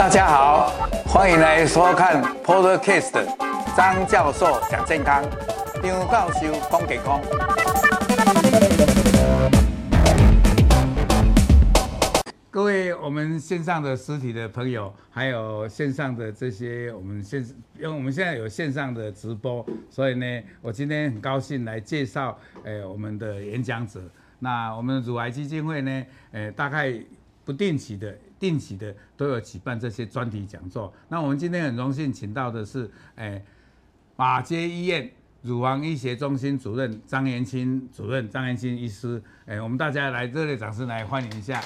大家好，欢迎来收看 Podcast 张教授讲健康，张教授讲健康。各位，我们线上的实体的朋友，还有线上的这些，我们线，因为我们现在有线上的直播，所以呢，我今天很高兴来介绍，呃，我们的演讲者。那我们乳癌基金会呢，呃，大概不定期的。定期的都有举办这些专题讲座。那我们今天很荣幸请到的是，诶，马街医院乳房医学中心主任张延青主任，张延青医师，诶，我们大家来热烈掌声来欢迎一下。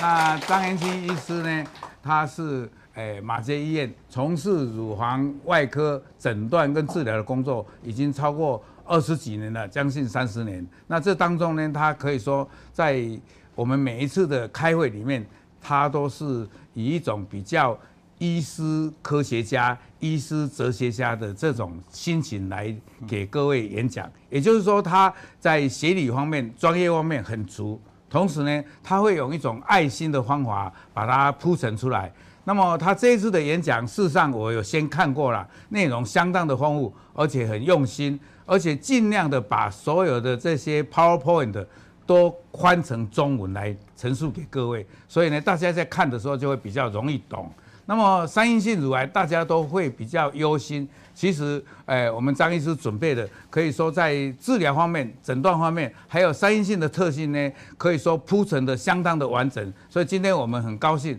那张延青医师呢，他是诶马街医院从事乳房外科诊断跟治疗的工作，已经超过二十几年了，将近三十年。那这当中呢，他可以说在我们每一次的开会里面。他都是以一种比较医师科学家、医师哲学家的这种心情来给各位演讲。也就是说，他在学理方面、专业方面很足，同时呢，他会用一种爱心的方法把它铺陈出来。那么他这一次的演讲，事实上我有先看过了，内容相当的丰富，而且很用心，而且尽量的把所有的这些 PowerPoint。都换成中文来陈述给各位，所以呢，大家在看的时候就会比较容易懂。那么三阴性乳癌大家都会比较忧心，其实，哎，我们张医师准备的可以说在治疗方面、诊断方面，还有三阴性的特性呢，可以说铺陈的相当的完整。所以今天我们很高兴。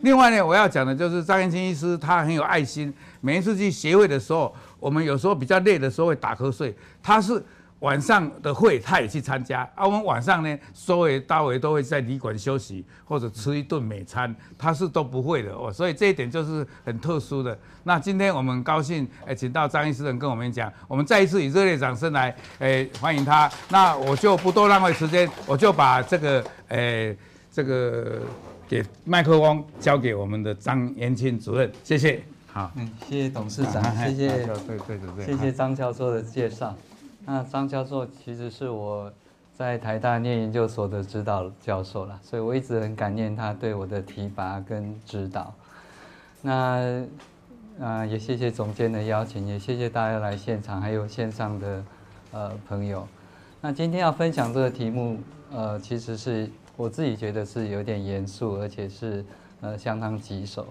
另外呢，我要讲的就是张延青医师他很有爱心，每一次去协会的时候，我们有时候比较累的时候会打瞌睡，他是。晚上的会他也去参加啊，我们晚上呢，所有大围都会在旅馆休息或者吃一顿美餐，他是都不会的哦，所以这一点就是很特殊的。那今天我们很高兴诶，请到张医师人跟我们讲，我们再一次以热烈掌声来诶欢迎他。那我就不多浪费时间，我就把这个诶这个给麦克风交给我们的张延庆主任，谢谢。好，嗯，谢谢董事长，谢谢，对对对对，谢谢张教授的介绍。那张教授其实是我在台大念研究所的指导教授啦，所以我一直很感念他对我的提拔跟指导。那啊，也谢谢总监的邀请，也谢谢大家来现场，还有线上的呃朋友。那今天要分享这个题目，呃，其实是我自己觉得是有点严肃，而且是呃相当棘手。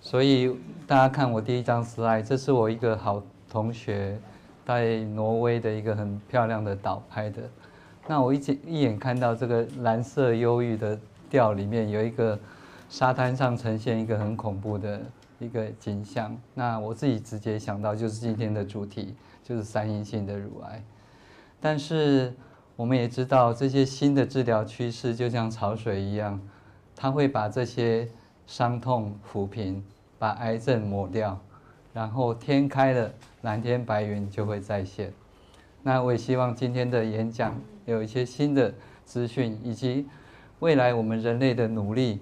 所以大家看我第一张 slide，这是我一个好同学。在挪威的一个很漂亮的岛拍的，那我一眼一眼看到这个蓝色忧郁的调里面有一个沙滩上呈现一个很恐怖的一个景象，那我自己直接想到就是今天的主题，就是三阴性的乳癌。但是我们也知道这些新的治疗趋势就像潮水一样，它会把这些伤痛抚平，把癌症抹掉。然后天开了，蓝天白云就会再现。那我也希望今天的演讲有一些新的资讯，以及未来我们人类的努力，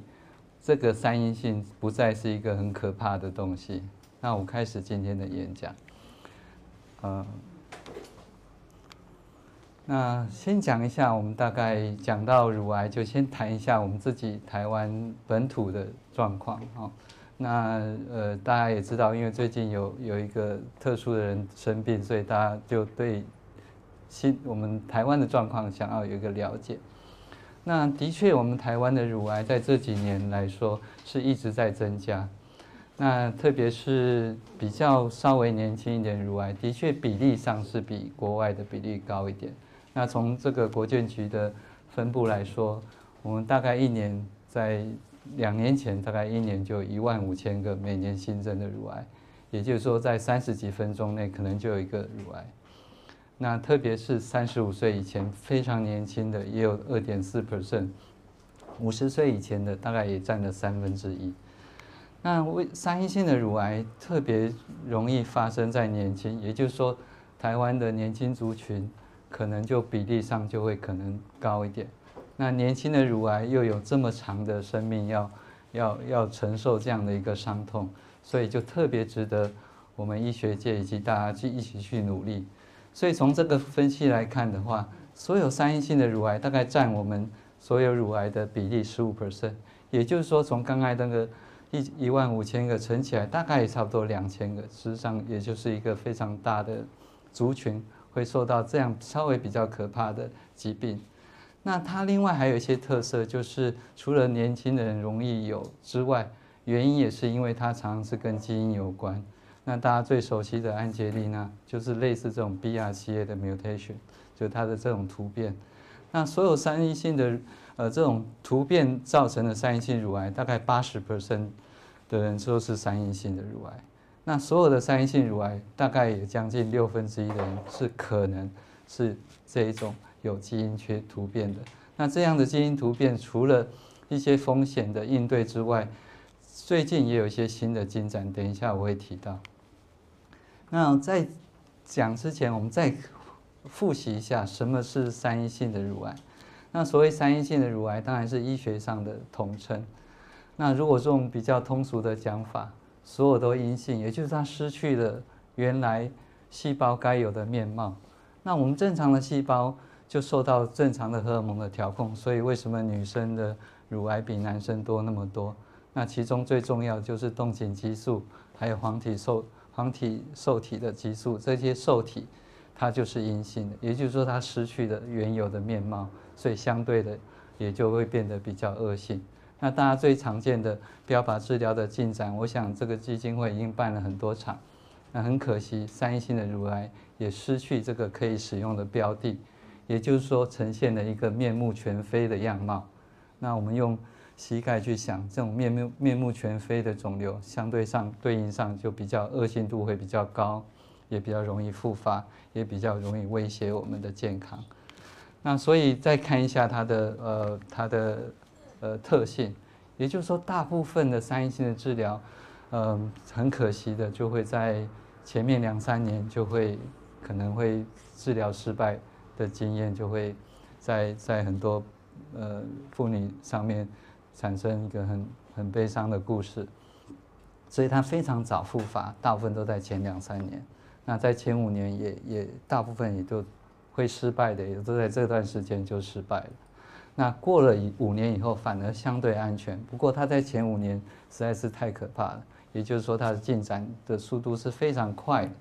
这个三阴性不再是一个很可怕的东西。那我开始今天的演讲。嗯，那先讲一下，我们大概讲到乳癌，就先谈一下我们自己台湾本土的状况啊。那呃，大家也知道，因为最近有有一个特殊的人生病，所以大家就对新我们台湾的状况想要有一个了解。那的确，我们台湾的乳癌在这几年来说是一直在增加。那特别是比较稍微年轻一点乳癌，的确比例上是比国外的比例高一点。那从这个国健局的分布来说，我们大概一年在。两年前大概一年就一万五千个每年新增的乳癌，也就是说在三十几分钟内可能就有一个乳癌。那特别是三十五岁以前非常年轻的也有二点四 percent，五十岁以前的大概也占了三分之一。那为三阴性的乳癌特别容易发生在年轻，也就是说台湾的年轻族群可能就比例上就会可能高一点。那年轻的乳癌又有这么长的生命要，要要承受这样的一个伤痛，所以就特别值得我们医学界以及大家去一起去努力。所以从这个分析来看的话，所有三阴性的乳癌大概占我们所有乳癌的比例十五 percent，也就是说从刚才那个一一万五千个乘起来，大概也差不多两千个，实际上也就是一个非常大的族群会受到这样稍微比较可怕的疾病。那它另外还有一些特色，就是除了年轻的人容易有之外，原因也是因为它常常是跟基因有关。那大家最熟悉的安杰丽娜，就是类似这种 BRCA 的 mutation，就它的这种突变。那所有三阴性的呃这种突变造成的三阴性乳癌，大概八十 percent 的人都是三阴性的乳癌。那所有的三阴性乳癌，大概有将近六分之一的人是可能是这一种有基因缺突变的。那这样的基因突变，除了一些风险的应对之外，最近也有一些新的进展，等一下我会提到。那在讲之前，我们再复习一下什么是三阴性的乳癌。那所谓三阴性的乳癌，当然是医学上的统称。那如果用比较通俗的讲法，所有都阴性，也就是它失去了原来细胞该有的面貌。那我们正常的细胞就受到正常的荷尔蒙的调控，所以为什么女生的乳癌比男生多那么多？那其中最重要就是动情激素，还有黄体受。黄体受体的激素，这些受体它就是阴性的，也就是说它失去了原有的面貌，所以相对的也就会变得比较恶性。那大家最常见的标靶治疗的进展，我想这个基金会已经办了很多场。那很可惜，三阴性的乳癌也失去这个可以使用的标的，也就是说呈现了一个面目全非的样貌。那我们用。膝盖去想这种面目面目全非的肿瘤，相对上对应上就比较恶性度会比较高，也比较容易复发，也比较容易威胁我们的健康。那所以再看一下它的呃它的呃特性，也就是说大部分的三阴性的治疗，嗯、很可惜的就会在前面两三年就会可能会治疗失败的经验就会在在很多呃妇女上面。产生一个很很悲伤的故事，所以它非常早复发，大部分都在前两三年。那在前五年也也大部分也都会失败的，也都在这段时间就失败了。那过了五年以后，反而相对安全。不过它在前五年实在是太可怕了，也就是说它的进展的速度是非常快的。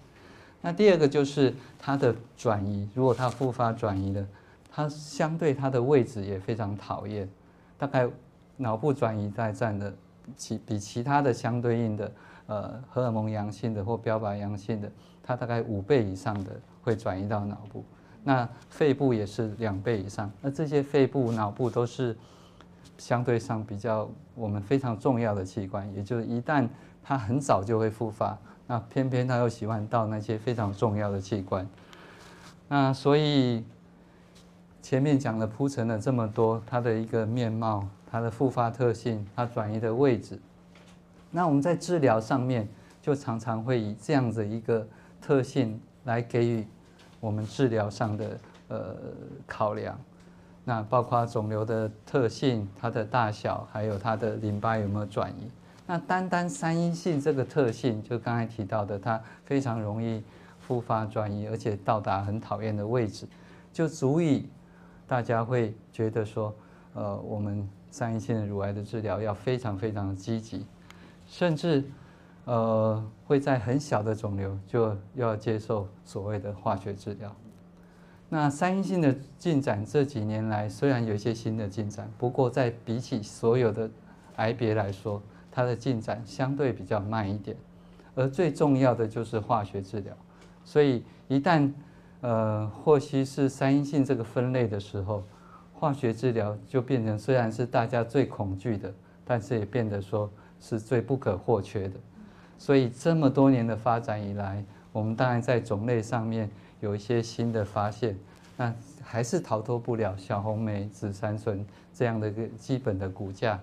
那第二个就是它的转移，如果它复发转移了，它相对它的位置也非常讨厌，大概。脑部转移在占的其比其他的相对应的呃荷尔蒙阳性的或标靶阳性的，它大概五倍以上的会转移到脑部。那肺部也是两倍以上。那这些肺部、脑部都是相对上比较我们非常重要的器官，也就是一旦它很早就会复发，那偏偏他又喜欢到那些非常重要的器官。那所以前面讲了铺陈了这么多，它的一个面貌。它的复发特性，它转移的位置，那我们在治疗上面就常常会以这样子一个特性来给予我们治疗上的呃考量。那包括肿瘤的特性、它的大小，还有它的淋巴有没有转移。那单单三阴性这个特性，就刚才提到的，它非常容易复发转移，而且到达很讨厌的位置，就足以大家会觉得说，呃，我们。三阴性的乳癌的治疗要非常非常积极，甚至，呃，会在很小的肿瘤就要接受所谓的化学治疗。那三阴性的进展这几年来虽然有一些新的进展，不过在比起所有的癌别来说，它的进展相对比较慢一点。而最重要的就是化学治疗，所以一旦呃获悉是三阴性这个分类的时候。化学治疗就变成虽然是大家最恐惧的，但是也变得说是最不可或缺的。所以这么多年的发展以来，我们当然在种类上面有一些新的发现，那还是逃脱不了小红莓、紫杉醇这样的一个基本的骨架。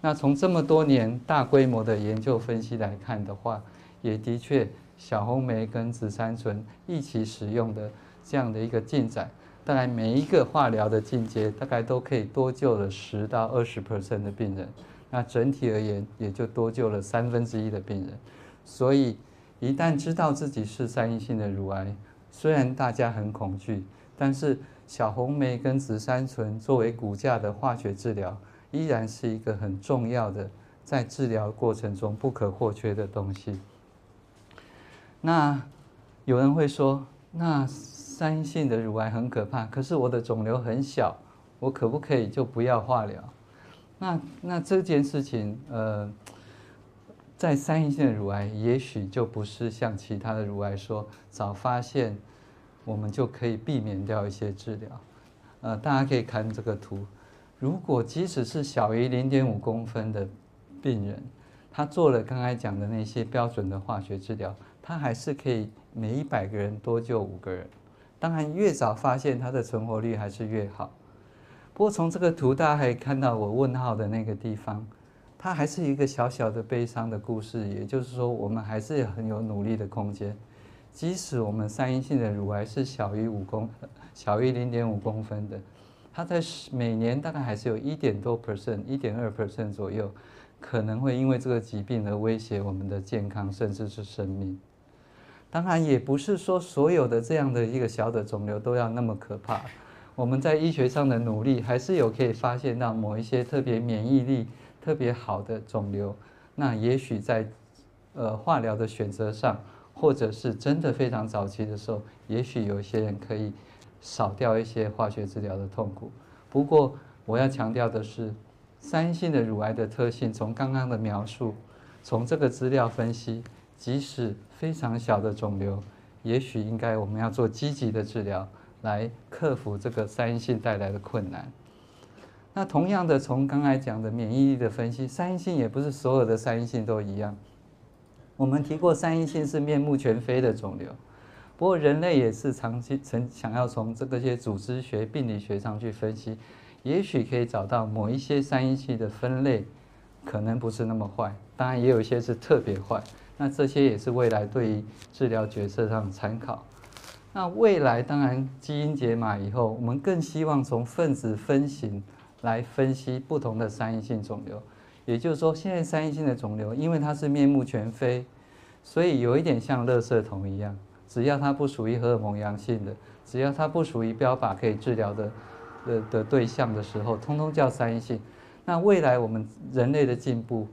那从这么多年大规模的研究分析来看的话，也的确小红莓跟紫杉醇一起使用的这样的一个进展。大概每一个化疗的进阶，大概都可以多救了十到二十 percent 的病人。那整体而言，也就多救了三分之一的病人。所以，一旦知道自己是三阴性的乳癌，虽然大家很恐惧，但是小红莓跟紫杉醇作为骨架的化学治疗，依然是一个很重要的在治疗过程中不可或缺的东西。那有人会说，那三阴性的乳癌很可怕，可是我的肿瘤很小，我可不可以就不要化疗？那那这件事情，呃，在三阴性的乳癌，也许就不是像其他的乳癌说早发现，我们就可以避免掉一些治疗。呃，大家可以看这个图，如果即使是小于零点五公分的病人，他做了刚才讲的那些标准的化学治疗，他还是可以每一百个人多救五个人。当然，越早发现，他的存活率还是越好。不过从这个图，大家可以看到我问号的那个地方，它还是一个小小的悲伤的故事。也就是说，我们还是很有努力的空间。即使我们三阴性的乳癌是小于五公，小于零点五公分的，它在每年大概还是有一点多 percent，一点二 percent 左右，可能会因为这个疾病而威胁我们的健康，甚至是生命。当然，也不是说所有的这样的一个小的肿瘤都要那么可怕。我们在医学上的努力，还是有可以发现到某一些特别免疫力特别好的肿瘤。那也许在呃化疗的选择上，或者是真的非常早期的时候，也许有些人可以少掉一些化学治疗的痛苦。不过我要强调的是，三阴性的乳癌的特性，从刚刚的描述，从这个资料分析，即使非常小的肿瘤，也许应该我们要做积极的治疗。来克服这个三阴性带来的困难。那同样的，从刚才讲的免疫力的分析，三阴性也不是所有的三阴性都一样。我们提过，三阴性是面目全非的肿瘤。不过人类也是长期曾想要从这个些组织学、病理学上去分析，也许可以找到某一些三阴性的分类，可能不是那么坏。当然，也有一些是特别坏。那这些也是未来对于治疗决策上的参考。那未来当然基因解码以后，我们更希望从分子分型来分析不同的三阴性肿瘤。也就是说，现在三阴性的肿瘤，因为它是面目全非，所以有一点像垃圾桶一样，只要它不属于荷尔蒙阳性的，只要它不属于标靶可以治疗的的的对象的时候，通通叫三阴性。那未来我们人类的进步，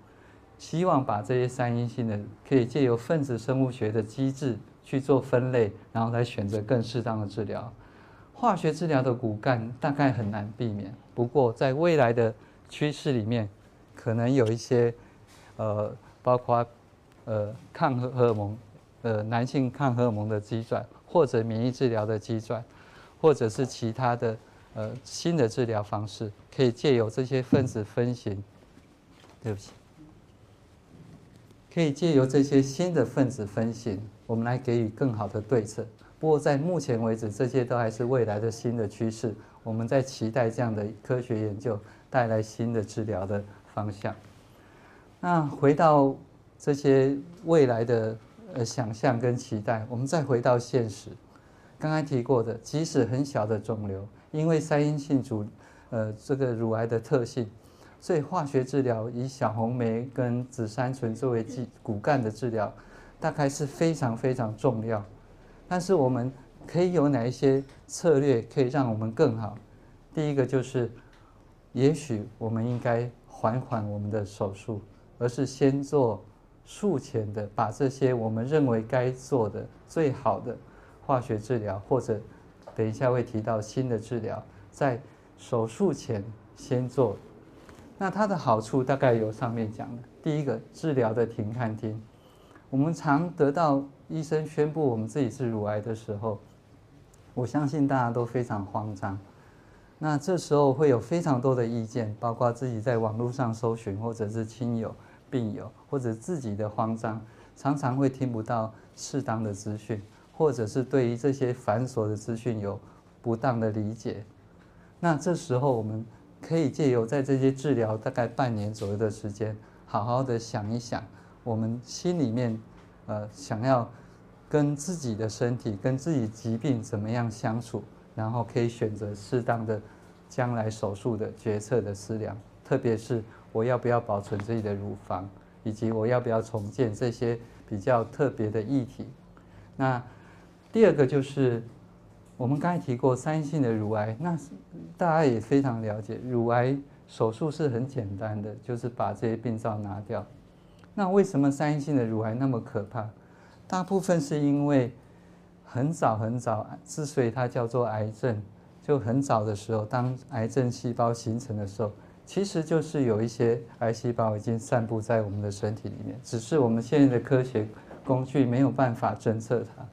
希望把这些三阴性的可以借由分子生物学的机制。去做分类，然后来选择更适当的治疗。化学治疗的骨干大概很难避免，不过在未来的趋势里面，可能有一些，呃，包括呃抗荷荷尔蒙，呃男性抗荷尔蒙的机转，或者免疫治疗的机转，或者是其他的呃新的治疗方式，可以借由这些分子分型，对不起。可以借由这些新的分子分型，我们来给予更好的对策。不过在目前为止，这些都还是未来的新的趋势。我们在期待这样的科学研究带来新的治疗的方向。那回到这些未来的呃想象跟期待，我们再回到现实。刚才提过的，即使很小的肿瘤，因为三阴性主呃这个乳癌的特性。所以化学治疗以小红梅跟紫杉醇作为基骨干的治疗，大概是非常非常重要。但是我们可以有哪一些策略可以让我们更好？第一个就是，也许我们应该缓缓我们的手术，而是先做术前的，把这些我们认为该做的最好的化学治疗，或者等一下会提到新的治疗，在手术前先做。那它的好处大概有上面讲的。第一个，治疗的停看听。我们常得到医生宣布我们自己是乳癌的时候，我相信大家都非常慌张。那这时候会有非常多的意见，包括自己在网络上搜寻，或者是亲友、病友，或者自己的慌张，常常会听不到适当的资讯，或者是对于这些繁琐的资讯有不当的理解。那这时候我们。可以借由在这些治疗大概半年左右的时间，好好的想一想，我们心里面，呃，想要跟自己的身体、跟自己疾病怎么样相处，然后可以选择适当的将来手术的决策的思量，特别是我要不要保存自己的乳房，以及我要不要重建这些比较特别的议题。那第二个就是。我们刚才提过三性的乳癌，那大家也非常了解，乳癌手术是很简单的，就是把这些病灶拿掉。那为什么三性的乳癌那么可怕？大部分是因为很早很早，之所以它叫做癌症，就很早的时候，当癌症细胞形成的时候，其实就是有一些癌细胞已经散布在我们的身体里面，只是我们现在的科学工具没有办法侦测它。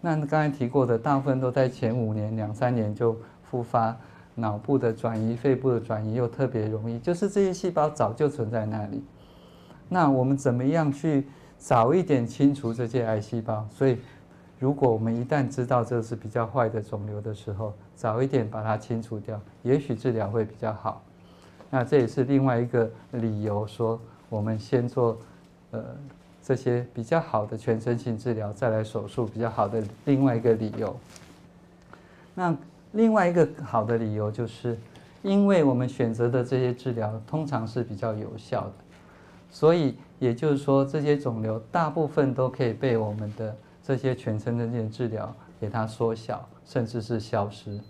那刚才提过的，大部分都在前五年、两三年就复发，脑部的转移、肺部的转移又特别容易，就是这些细胞早就存在那里。那我们怎么样去早一点清除这些癌细胞？所以，如果我们一旦知道这是比较坏的肿瘤的时候，早一点把它清除掉，也许治疗会比较好。那这也是另外一个理由，说我们先做呃这些比较好的全身性治疗，再来手术比较好的另外一个理由。那另外一个好的理由就是，因为我们选择的这些治疗通常是比较有效的。所以也就是说，这些肿瘤大部分都可以被我们的这些全身的这些治疗给它缩小，甚至是消失。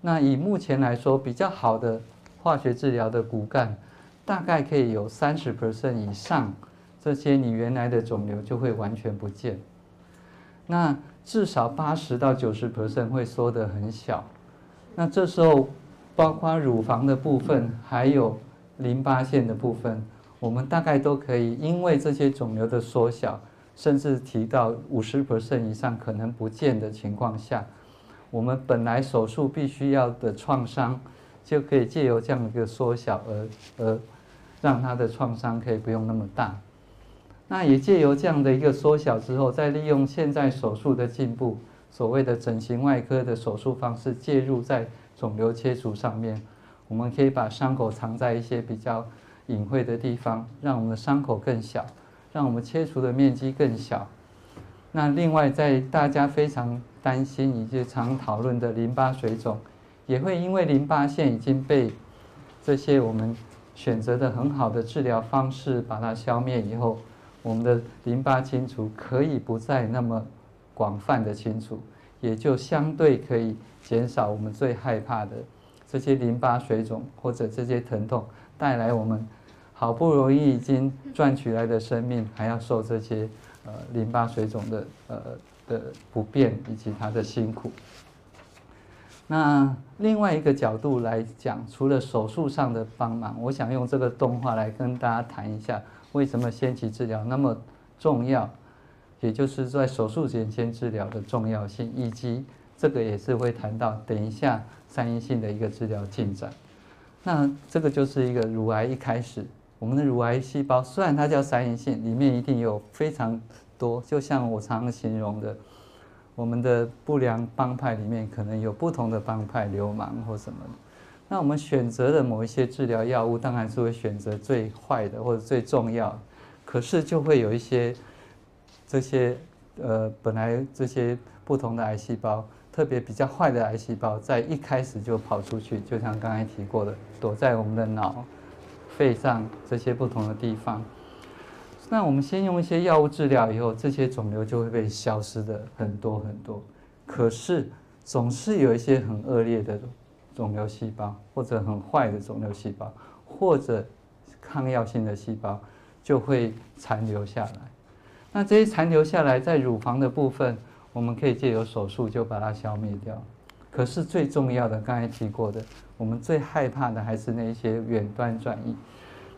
那以目前来说，比较好的化学治疗的骨干，大概可以有三十 percent 以上，这些你原来的肿瘤就会完全不见。那至少八十到九十 percent 会缩得很小。那这时候，包括乳房的部分，还有淋巴腺的部分。我们大概都可以，因为这些肿瘤的缩小，甚至提到五十 percent 以上可能不见的情况下，我们本来手术必须要的创伤，就可以借由这样一个缩小而而让它的创伤可以不用那么大。那也借由这样的一个缩小之后，再利用现在手术的进步，所谓的整形外科的手术方式介入在肿瘤切除上面，我们可以把伤口藏在一些比较。隐晦的地方，让我们的伤口更小，让我们切除的面积更小。那另外，在大家非常担心以及常讨论的淋巴水肿，也会因为淋巴腺已经被这些我们选择的很好的治疗方式把它消灭以后，我们的淋巴清除可以不再那么广泛的清除，也就相对可以减少我们最害怕的这些淋巴水肿或者这些疼痛带来我们。好不容易已经赚取来的生命，还要受这些呃淋巴水肿的呃的不便以及它的辛苦。那另外一个角度来讲，除了手术上的帮忙，我想用这个动画来跟大家谈一下，为什么先期治疗那么重要，也就是在手术前先治疗的重要性，以及这个也是会谈到等一下三阴性的一个治疗进展。那这个就是一个乳癌一开始。我们的乳癌细胞虽然它叫三阴性，里面一定有非常多，就像我常常形容的，我们的不良帮派里面可能有不同的帮派流氓或什么。那我们选择的某一些治疗药物，当然是会选择最坏的或者最重要，可是就会有一些这些呃本来这些不同的癌细胞，特别比较坏的癌细胞，在一开始就跑出去，就像刚才提过的，躲在我们的脑。肺上这些不同的地方，那我们先用一些药物治疗以后，这些肿瘤就会被消失的很多很多。可是总是有一些很恶劣的肿瘤细胞，或者很坏的肿瘤细胞，或者抗药性的细胞就会残留下来。那这些残留下来在乳房的部分，我们可以借由手术就把它消灭掉。可是最重要的，刚才提过的，我们最害怕的还是那些远端转移。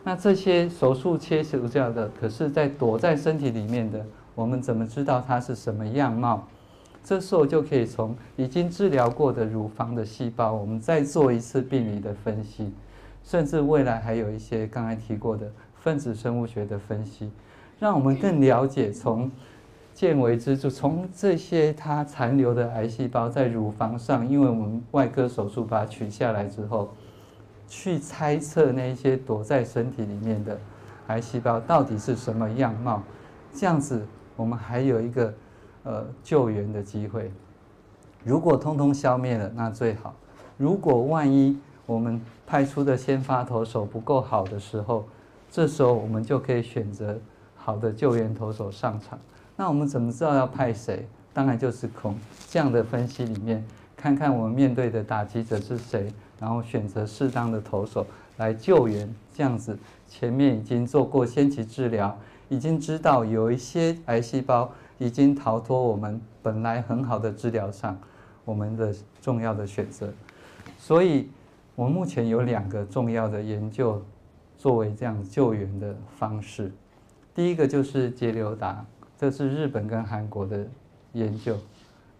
那这些手术切除掉的，可是在躲在身体里面的，我们怎么知道它是什么样貌？这时候就可以从已经治疗过的乳房的细胞，我们再做一次病理的分析，甚至未来还有一些刚才提过的分子生物学的分析，让我们更了解从。见微知著，从这些它残留的癌细胞在乳房上，因为我们外科手术把它取下来之后，去猜测那些躲在身体里面的癌细胞到底是什么样貌，这样子我们还有一个呃救援的机会。如果通通消灭了，那最好；如果万一我们派出的先发投手不够好的时候，这时候我们就可以选择好的救援投手上场。那我们怎么知道要派谁？当然就是从这样的分析里面，看看我们面对的打击者是谁，然后选择适当的投手来救援，这样子前面已经做过先期治疗，已经知道有一些癌细胞已经逃脱我们本来很好的治疗上，我们的重要的选择。所以，我目前有两个重要的研究作为这样救援的方式。第一个就是节流达，这是日本跟韩国的研究，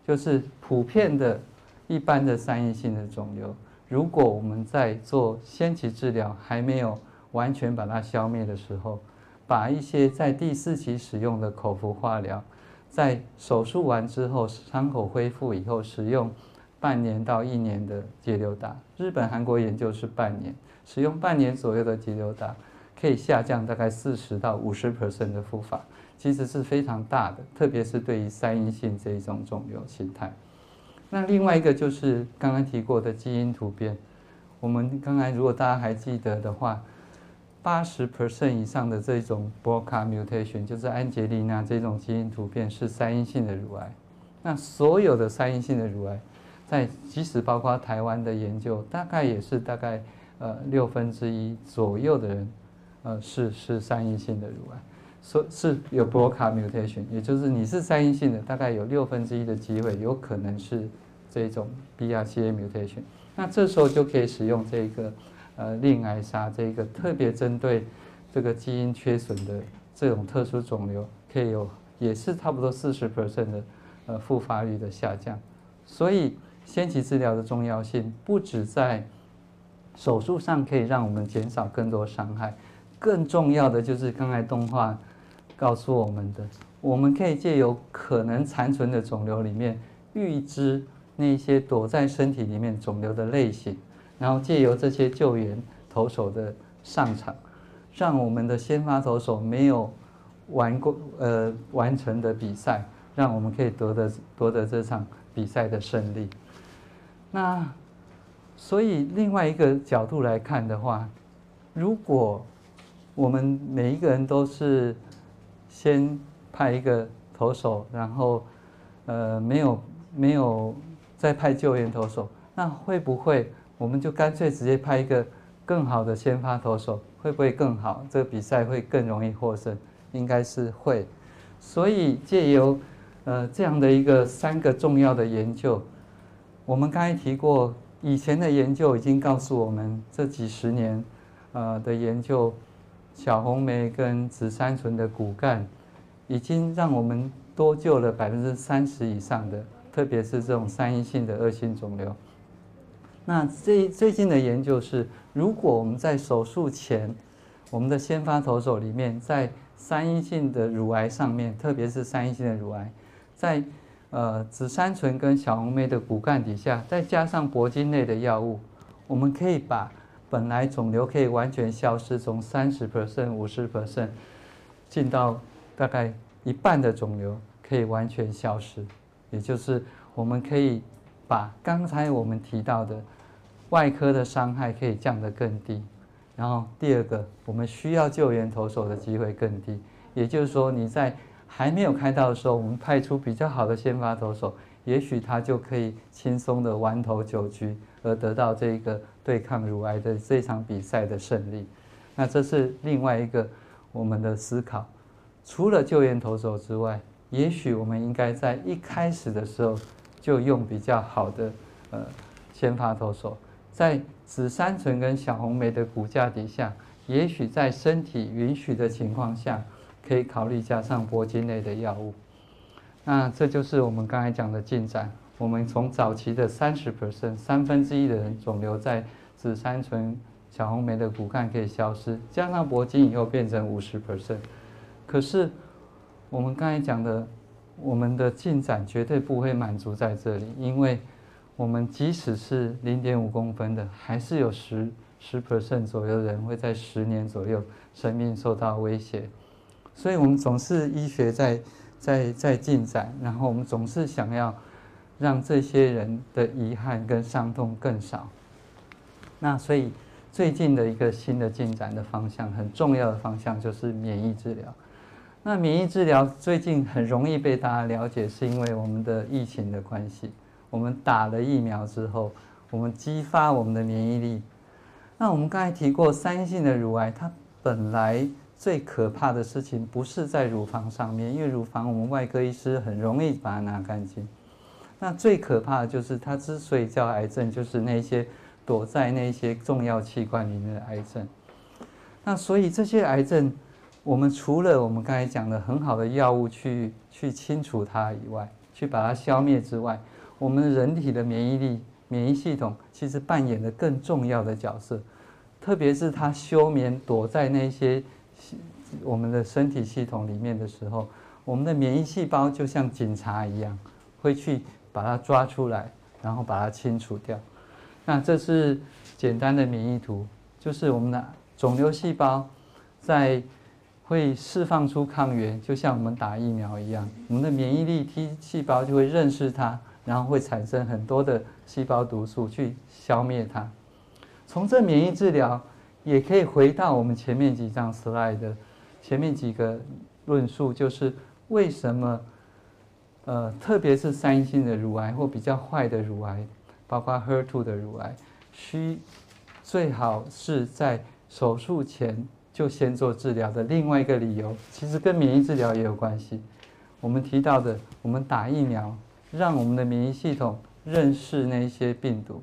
就是普遍的。一般的三阴性的肿瘤，如果我们在做先期治疗还没有完全把它消灭的时候，把一些在第四期使用的口服化疗，在手术完之后伤口恢复以后使用半年到一年的节流达，日本、韩国研究是半年，使用半年左右的节流达，可以下降大概四十到五十 percent 的复发，其实是非常大的，特别是对于三阴性这一种肿瘤形态。那另外一个就是刚刚提过的基因突变，我们刚才如果大家还记得的话，八十 percent 以上的这种 BRCA mutation 就是安杰丽娜这种基因突变是三阴性的乳癌。那所有的三阴性的乳癌，在即使包括台湾的研究，大概也是大概呃六分之一左右的人，呃是是三阴性的乳癌。说是有 BRCA mutation，也就是你是三阴性的，大概有六分之一的机会有可能是这种 BRCA mutation。那这时候就可以使用这个呃令癌杀这个特别针对这个基因缺损的这种特殊肿瘤，可以有也是差不多四十 percent 的呃复发率的下降。所以先期治疗的重要性不止在手术上可以让我们减少更多伤害，更重要的就是刚才动画。告诉我们的，我们可以借由可能残存的肿瘤里面预知那些躲在身体里面肿瘤的类型，然后借由这些救援投手的上场，让我们的先发投手没有完过呃完成的比赛，让我们可以夺得夺得这场比赛的胜利。那所以另外一个角度来看的话，如果我们每一个人都是先派一个投手，然后，呃，没有没有再派救援投手，那会不会我们就干脆直接派一个更好的先发投手，会不会更好？这个比赛会更容易获胜？应该是会。所以借由呃这样的一个三个重要的研究，我们刚才提过，以前的研究已经告诉我们，这几十年呃的研究。小红莓跟紫杉醇的骨干，已经让我们多救了百分之三十以上的，特别是这种三阴性的恶性肿瘤。那最最近的研究是，如果我们在手术前，我们的先发投手里面，在三阴性的乳癌上面，特别是三阴性的乳癌，在呃紫杉醇跟小红莓的骨干底下，再加上铂金类的药物，我们可以把。本来肿瘤可以完全消失，从三十 percent、五十 percent，进到大概一半的肿瘤可以完全消失，也就是我们可以把刚才我们提到的外科的伤害可以降得更低。然后第二个，我们需要救援投手的机会更低，也就是说你在还没有开刀的时候，我们派出比较好的先发投手，也许他就可以轻松的完投九局，而得到这个。对抗乳癌的这场比赛的胜利，那这是另外一个我们的思考。除了救援投手之外，也许我们应该在一开始的时候就用比较好的呃先发投手，在紫杉醇跟小红莓的骨架底下，也许在身体允许的情况下，可以考虑加上铂金类的药物。那这就是我们刚才讲的进展。我们从早期的三十 percent 三分之一的人肿瘤在紫杉醇、小红莓的骨干可以消失，加上铂金以后变成五十 percent。可是我们刚才讲的，我们的进展绝对不会满足在这里，因为我们即使是零点五公分的，还是有十十 percent 左右的人会在十年左右生命受到威胁。所以我们总是医学在在在进展，然后我们总是想要。让这些人的遗憾跟伤痛更少。那所以最近的一个新的进展的方向，很重要的方向就是免疫治疗。那免疫治疗最近很容易被大家了解，是因为我们的疫情的关系。我们打了疫苗之后，我们激发我们的免疫力。那我们刚才提过，三性的乳癌，它本来最可怕的事情不是在乳房上面，因为乳房我们外科医师很容易把它拿干净。那最可怕的就是它之所以叫癌症，就是那些躲在那些重要器官里面的癌症。那所以这些癌症，我们除了我们刚才讲的很好的药物去去清除它以外，去把它消灭之外，我们人体的免疫力、免疫系统其实扮演了更重要的角色。特别是它休眠躲在那些我们的身体系统里面的时候，我们的免疫细胞就像警察一样，会去把它抓出来，然后把它清除掉。那这是简单的免疫图，就是我们的。肿瘤细胞在会释放出抗原，就像我们打疫苗一样，我们的免疫力 T 细胞就会认识它，然后会产生很多的细胞毒素去消灭它。从这免疫治疗也可以回到我们前面几张 slide 的前面几个论述，就是为什么呃，特别是三阴性的乳癌或比较坏的乳癌，包括 HER2 的乳癌，需最好是在手术前就先做治疗的另外一个理由，其实跟免疫治疗也有关系。我们提到的，我们打疫苗，让我们的免疫系统认识那些病毒；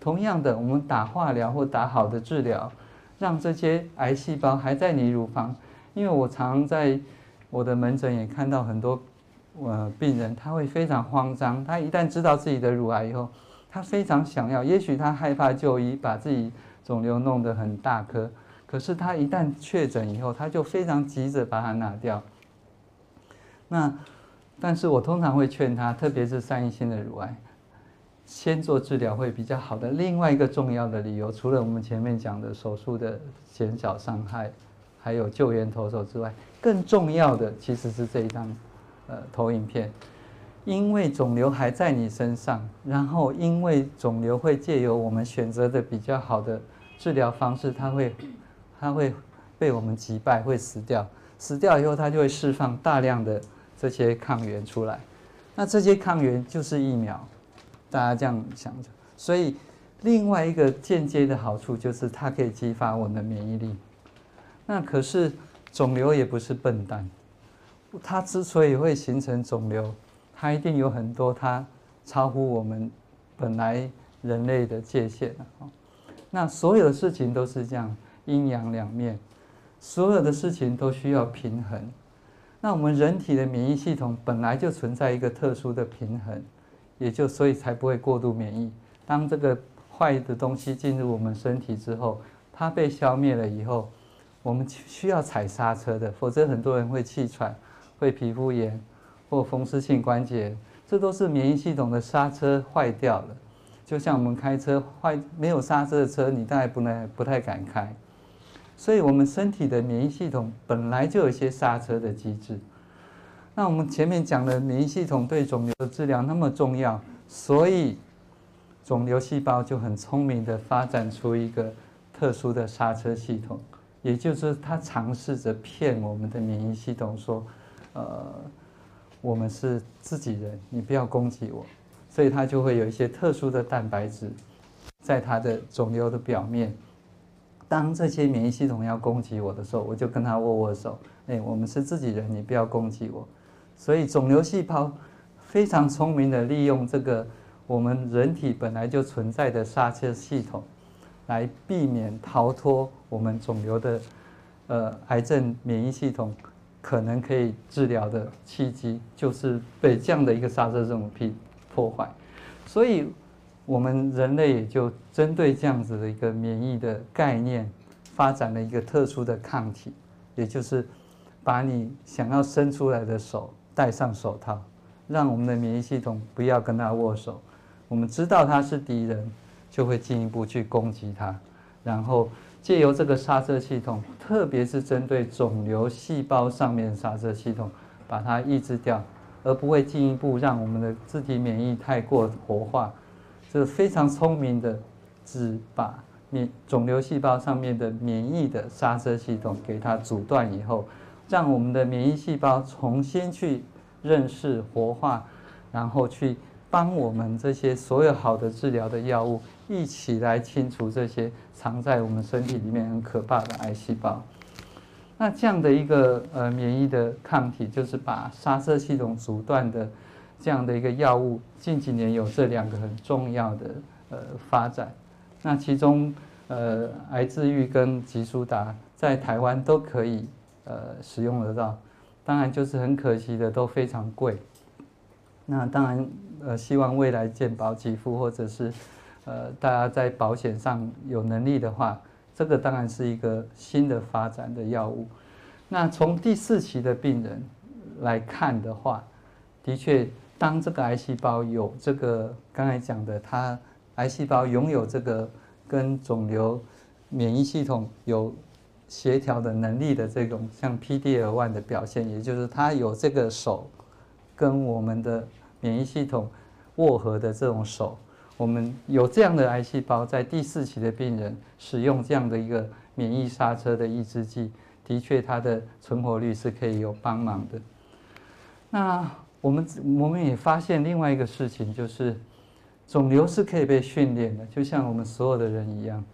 同样的，我们打化疗或打好的治疗，让这些癌细胞还在你乳房。因为我常在我的门诊也看到很多呃病人，他会非常慌张，他一旦知道自己的乳癌以后，他非常想要，也许他害怕就医，把自己。肿瘤弄得很大颗，可是他一旦确诊以后，他就非常急着把它拿掉。那，但是我通常会劝他，特别是三阴性的乳癌，先做治疗会比较好的。另外一个重要的理由，除了我们前面讲的手术的减少伤害，还有救援投手之外，更重要的其实是这一张呃投影片。因为肿瘤还在你身上，然后因为肿瘤会借由我们选择的比较好的治疗方式，它会，它会被我们击败，会死掉。死掉以后，它就会释放大量的这些抗原出来。那这些抗原就是疫苗，大家这样想着。所以另外一个间接的好处就是它可以激发我们的免疫力。那可是肿瘤也不是笨蛋，它之所以会形成肿瘤。它一定有很多它超乎我们本来人类的界限的。那所有的事情都是这样，阴阳两面，所有的事情都需要平衡。那我们人体的免疫系统本来就存在一个特殊的平衡，也就所以才不会过度免疫。当这个坏的东西进入我们身体之后，它被消灭了以后，我们需要踩刹车的，否则很多人会气喘，会皮肤炎。或风湿性关节，这都是免疫系统的刹车坏掉了。就像我们开车坏没有刹车的车，你大概不能不太敢开。所以，我们身体的免疫系统本来就有一些刹车的机制。那我们前面讲的免疫系统对肿瘤的治疗那么重要，所以肿瘤细胞就很聪明地发展出一个特殊的刹车系统，也就是它尝试着骗我们的免疫系统说，呃。我们是自己人，你不要攻击我，所以它就会有一些特殊的蛋白质，在它的肿瘤的表面。当这些免疫系统要攻击我的时候，我就跟他握握手。哎，我们是自己人，你不要攻击我。所以肿瘤细胞非常聪明的利用这个我们人体本来就存在的刹车系统，来避免逃脱我们肿瘤的呃癌症免疫系统。可能可以治疗的契机，就是被这样的一个刹车这种皮破坏，所以我们人类也就针对这样子的一个免疫的概念，发展了一个特殊的抗体，也就是把你想要伸出来的手戴上手套，让我们的免疫系统不要跟他握手，我们知道他是敌人，就会进一步去攻击他，然后。借由这个刹车系统，特别是针对肿瘤细胞上面刹车系统，把它抑制掉，而不会进一步让我们的自体免疫太过活化。这个非常聪明的，只把免肿瘤细胞上面的免疫的刹车系统给它阻断以后，让我们的免疫细胞重新去认识活化，然后去帮我们这些所有好的治疗的药物一起来清除这些藏在我们身体里面很可怕的癌细胞。那这样的一个呃免疫的抗体，就是把刹车系统阻断的这样的一个药物，近几年有这两个很重要的呃发展。那其中呃癌治愈跟吉舒达在台湾都可以呃使用得到，当然就是很可惜的都非常贵。那当然呃希望未来健保给付或者是呃大家在保险上有能力的话。这个当然是一个新的发展的药物。那从第四期的病人来看的话，的确，当这个癌细胞有这个刚才讲的，它癌细胞拥有这个跟肿瘤免疫系统有协调的能力的这种像 PD-L1 的表现，也就是它有这个手跟我们的免疫系统握合的这种手。我们有这样的癌细胞，在第四期的病人使用这样的一个免疫刹车的抑制剂，的确它的存活率是可以有帮忙的。那我们我们也发现另外一个事情，就是肿瘤是可以被训练的，就像我们所有的人一样，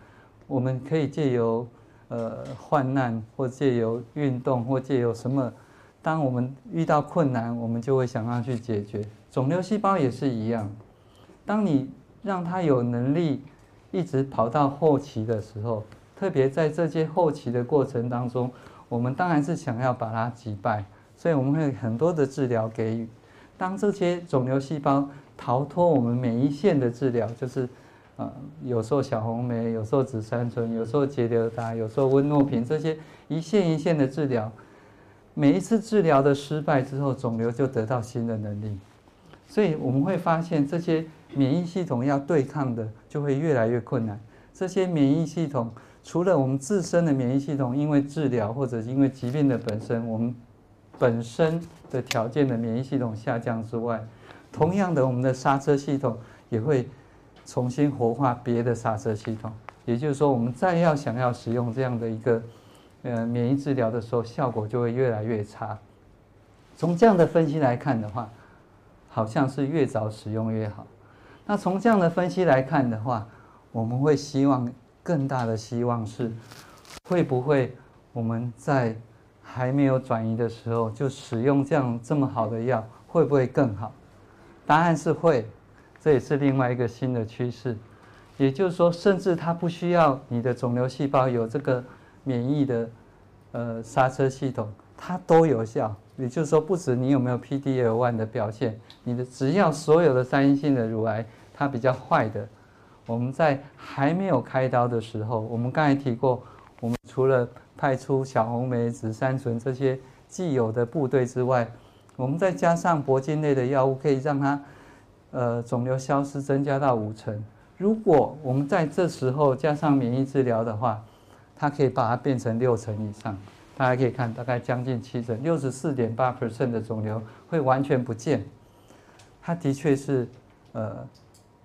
我们可以借由呃患难，或借由运动，或借由什么，当我们遇到困难，我们就会想要去解决。肿瘤细胞也是一样，当你让它有能力一直跑到后期的时候，特别在这些后期的过程当中，我们当然是想要把它击败，所以我们会很多的治疗给予。当这些肿瘤细胞逃脱我们每一线的治疗，就是呃，有时候小红梅，有时候紫杉醇，有时候捷流达，有时候温诺平，这些一线一线的治疗，每一次治疗的失败之后，肿瘤就得到新的能力，所以我们会发现这些。免疫系统要对抗的就会越来越困难。这些免疫系统除了我们自身的免疫系统，因为治疗或者因为疾病的本身，我们本身的条件的免疫系统下降之外，同样的，我们的刹车系统也会重新活化别的刹车系统。也就是说，我们再要想要使用这样的一个呃免疫治疗的时候，效果就会越来越差。从这样的分析来看的话，好像是越早使用越好。那从这样的分析来看的话，我们会希望更大的希望是，会不会我们在还没有转移的时候就使用这样这么好的药，会不会更好？答案是会，这也是另外一个新的趋势。也就是说，甚至它不需要你的肿瘤细胞有这个免疫的呃刹车系统，它都有效。也就是说，不止你有没有 PD-L1 的表现，你的只要所有的三阴性的乳癌。它比较坏的，我们在还没有开刀的时候，我们刚才提过，我们除了派出小红梅、紫杉醇这些既有的部队之外，我们再加上铂金类的药物，可以让它呃肿瘤消失增加到五成。如果我们在这时候加上免疫治疗的话，它可以把它变成六成以上。大家可以看，大概将近七成，六十四点八 percent 的肿瘤会完全不见。它的确是呃。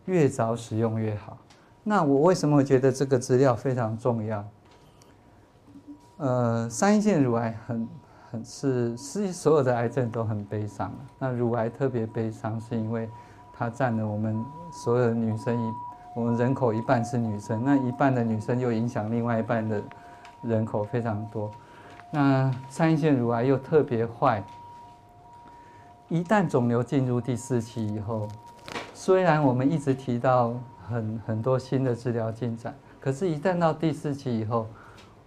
越早使用越好。那我为什么觉得这个资料非常重要？呃，三阴性乳癌很很是，是所有的癌症都很悲伤。那乳癌特别悲伤，是因为它占了我们所有的女生一，我们人口一半是女生，那一半的女生又影响另外一半的人口非常多。那三阴性乳癌又特别坏，一旦肿瘤进入第四期以后。虽然我们一直提到很很多新的治疗进展，可是，一旦到第四期以后，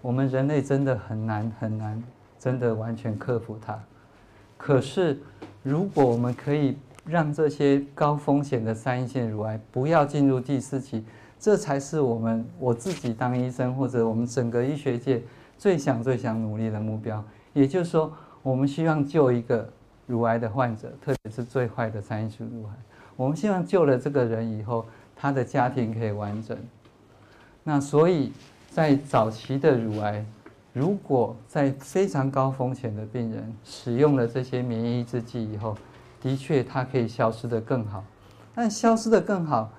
我们人类真的很难很难，真的完全克服它。可是，如果我们可以让这些高风险的三阴性乳癌不要进入第四期，这才是我们我自己当医生或者我们整个医学界最想最想努力的目标。也就是说，我们希望救一个乳癌的患者，特别是最坏的三阴性乳癌。我们希望救了这个人以后，他的家庭可以完整。那所以，在早期的乳癌，如果在非常高风险的病人使用了这些免疫抑制剂以后，的确它可以消失得更好。但消失得更好，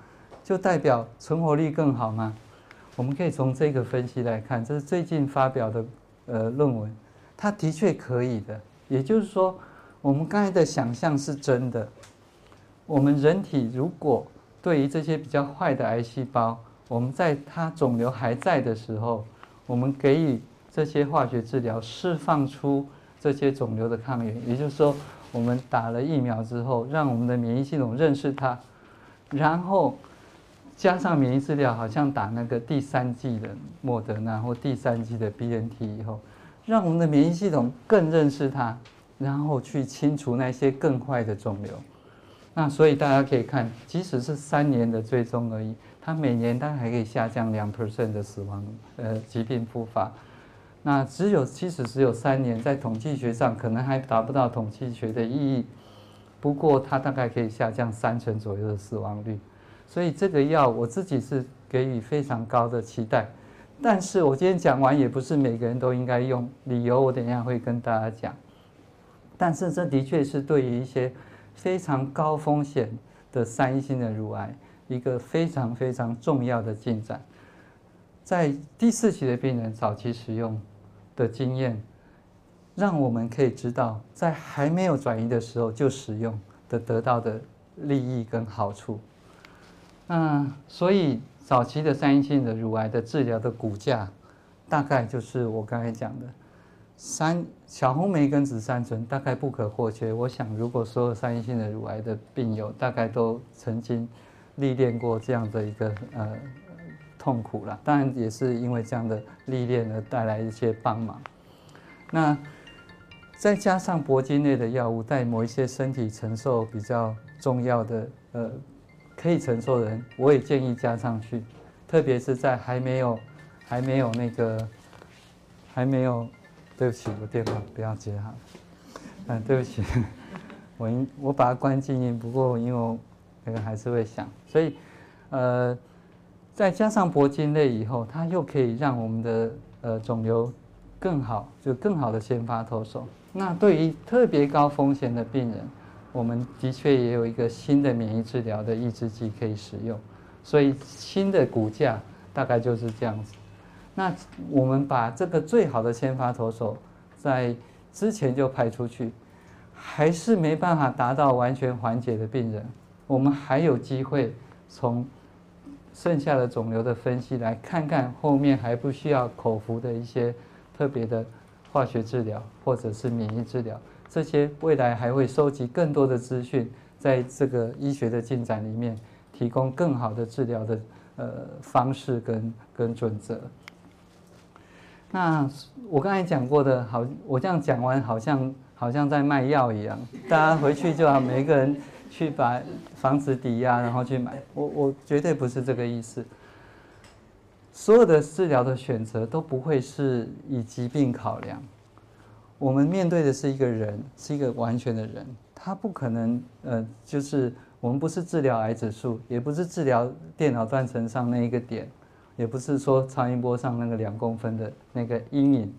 就代表存活率更好吗？我们可以从这个分析来看，这是最近发表的呃论文，它的确可以的。也就是说，我们刚才的想象是真的。我们人体如果对于这些比较坏的癌细胞，我们在它肿瘤还在的时候，我们给予这些化学治疗，释放出这些肿瘤的抗原，也就是说，我们打了疫苗之后，让我们的免疫系统认识它，然后加上免疫治疗，好像打那个第三剂的莫德纳或第三剂的 BNT 以后，让我们的免疫系统更认识它，然后去清除那些更坏的肿瘤。那所以大家可以看，即使是三年的追踪而已，它每年它还可以下降两 percent 的死亡，呃，疾病复发。那只有即使只有三年，在统计学上可能还达不到统计学的意义，不过它大概可以下降三成左右的死亡率。所以这个药我自己是给予非常高的期待。但是我今天讲完，也不是每个人都应该用，理由我等一下会跟大家讲。但是这的确是对于一些。非常高风险的三一型的乳癌，一个非常非常重要的进展，在第四期的病人早期使用的经验，让我们可以知道，在还没有转移的时候就使用的得到的利益跟好处。那所以早期的三阴性的乳癌的治疗的骨架，大概就是我刚才讲的。三小红莓跟紫杉醇大概不可或缺。我想，如果所有三阴性的乳癌的病友，大概都曾经历练过这样的一个呃痛苦了。当然，也是因为这样的历练而带来一些帮忙。那再加上铂金类的药物，在某一些身体承受比较重要的呃可以承受的人，我也建议加上去。特别是在还没有还没有那个还没有。对不起，我电话不要接哈。嗯，对不起，我应我把它关静音，不过因为我那个还是会响，所以呃，再加上铂金类以后，它又可以让我们的呃肿瘤更好，就更好的先发脱手。那对于特别高风险的病人，我们的确也有一个新的免疫治疗的抑制剂可以使用，所以新的骨架大概就是这样子。那我们把这个最好的先发投手在之前就派出去，还是没办法达到完全缓解的病人，我们还有机会从剩下的肿瘤的分析来看看后面还不需要口服的一些特别的化学治疗或者是免疫治疗，这些未来还会收集更多的资讯，在这个医学的进展里面提供更好的治疗的呃方式跟跟准则。那我刚才讲过的，好，我这样讲完，好像好像在卖药一样。大家回去就要每一个人去把房子抵押，然后去买。我我绝对不是这个意思。所有的治疗的选择都不会是以疾病考量。我们面对的是一个人，是一个完全的人，他不可能呃，就是我们不是治疗癌指数，也不是治疗电脑断层上那一个点。也不是说超音波上那个两公分的那个阴影，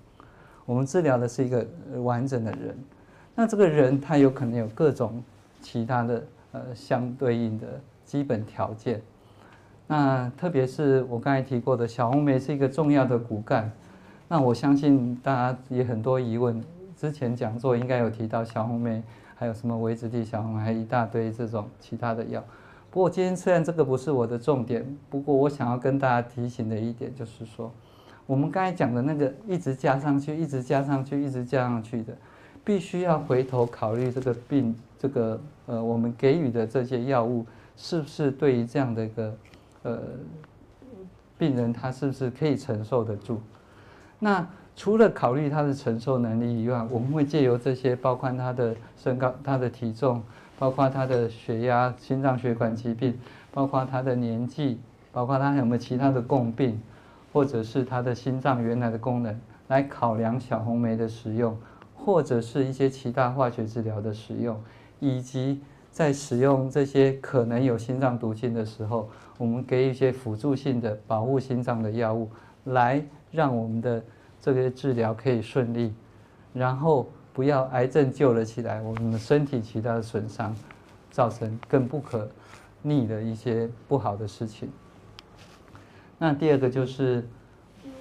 我们治疗的是一个完整的人。那这个人他有可能有各种其他的呃相对应的基本条件。那特别是我刚才提过的小红梅是一个重要的骨干。那我相信大家也很多疑问，之前讲座应该有提到小红梅，还有什么维质地小红，还有一大堆这种其他的药。不过今天虽然这个不是我的重点，不过我想要跟大家提醒的一点就是说，我们刚才讲的那个一直加上去、一直加上去、一直加上去的，必须要回头考虑这个病，这个呃我们给予的这些药物是不是对于这样的一个呃病人他是不是可以承受得住？那除了考虑他的承受能力以外，我们会借由这些，包括他的身高、他的体重。包括他的血压、心脏血管疾病，包括他的年纪，包括他有没有其他的共病，或者是他的心脏原来的功能，来考量小红梅的使用，或者是一些其他化学治疗的使用，以及在使用这些可能有心脏毒性的时候，我们给一些辅助性的保护心脏的药物，来让我们的这个治疗可以顺利，然后。不要癌症救了起来，我们的身体其他的损伤，造成更不可逆的一些不好的事情。那第二个就是，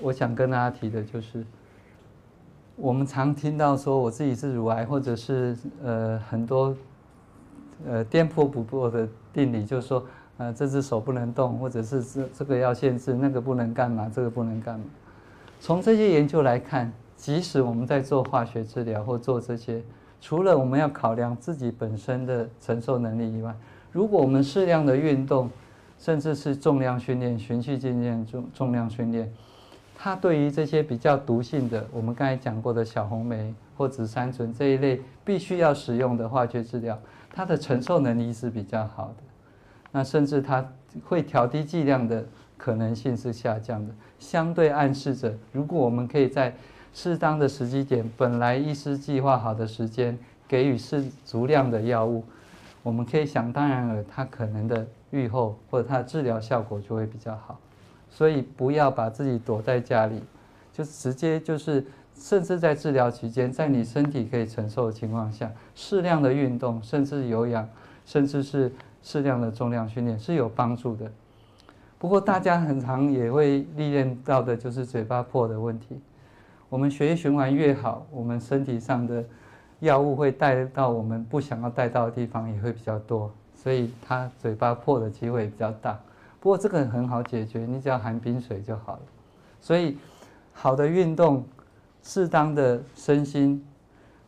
我想跟大家提的就是，我们常听到说我自己是乳癌，或者是呃很多呃颠扑不破的定理，就是说，呃，这只手不能动，或者是这这个要限制，那个不能干嘛，这个不能干嘛。从这些研究来看，即使我们在做化学治疗或做这些，除了我们要考量自己本身的承受能力以外，如果我们适量的运动，甚至是重量训练、循序渐进重重量训练，它对于这些比较毒性的，我们刚才讲过的小红梅或紫杉醇这一类必须要使用的化学治疗，它的承受能力是比较好的。那甚至它会调低剂量的可能性是下降的，相对暗示着，如果我们可以在适当的时机点，本来医师计划好的时间，给予适足量的药物，我们可以想当然了，它可能的。预后或者它的治疗效果就会比较好，所以不要把自己躲在家里，就直接就是，甚至在治疗期间，在你身体可以承受的情况下，适量的运动，甚至有氧，甚至是适量的重量训练是有帮助的。不过大家很常也会历练到的就是嘴巴破的问题。我们血液循环越好，我们身体上的药物会带到我们不想要带到的地方也会比较多。所以他嘴巴破的机会比较大，不过这个很好解决，你只要含冰水就好了。所以好的运动、适当的身心，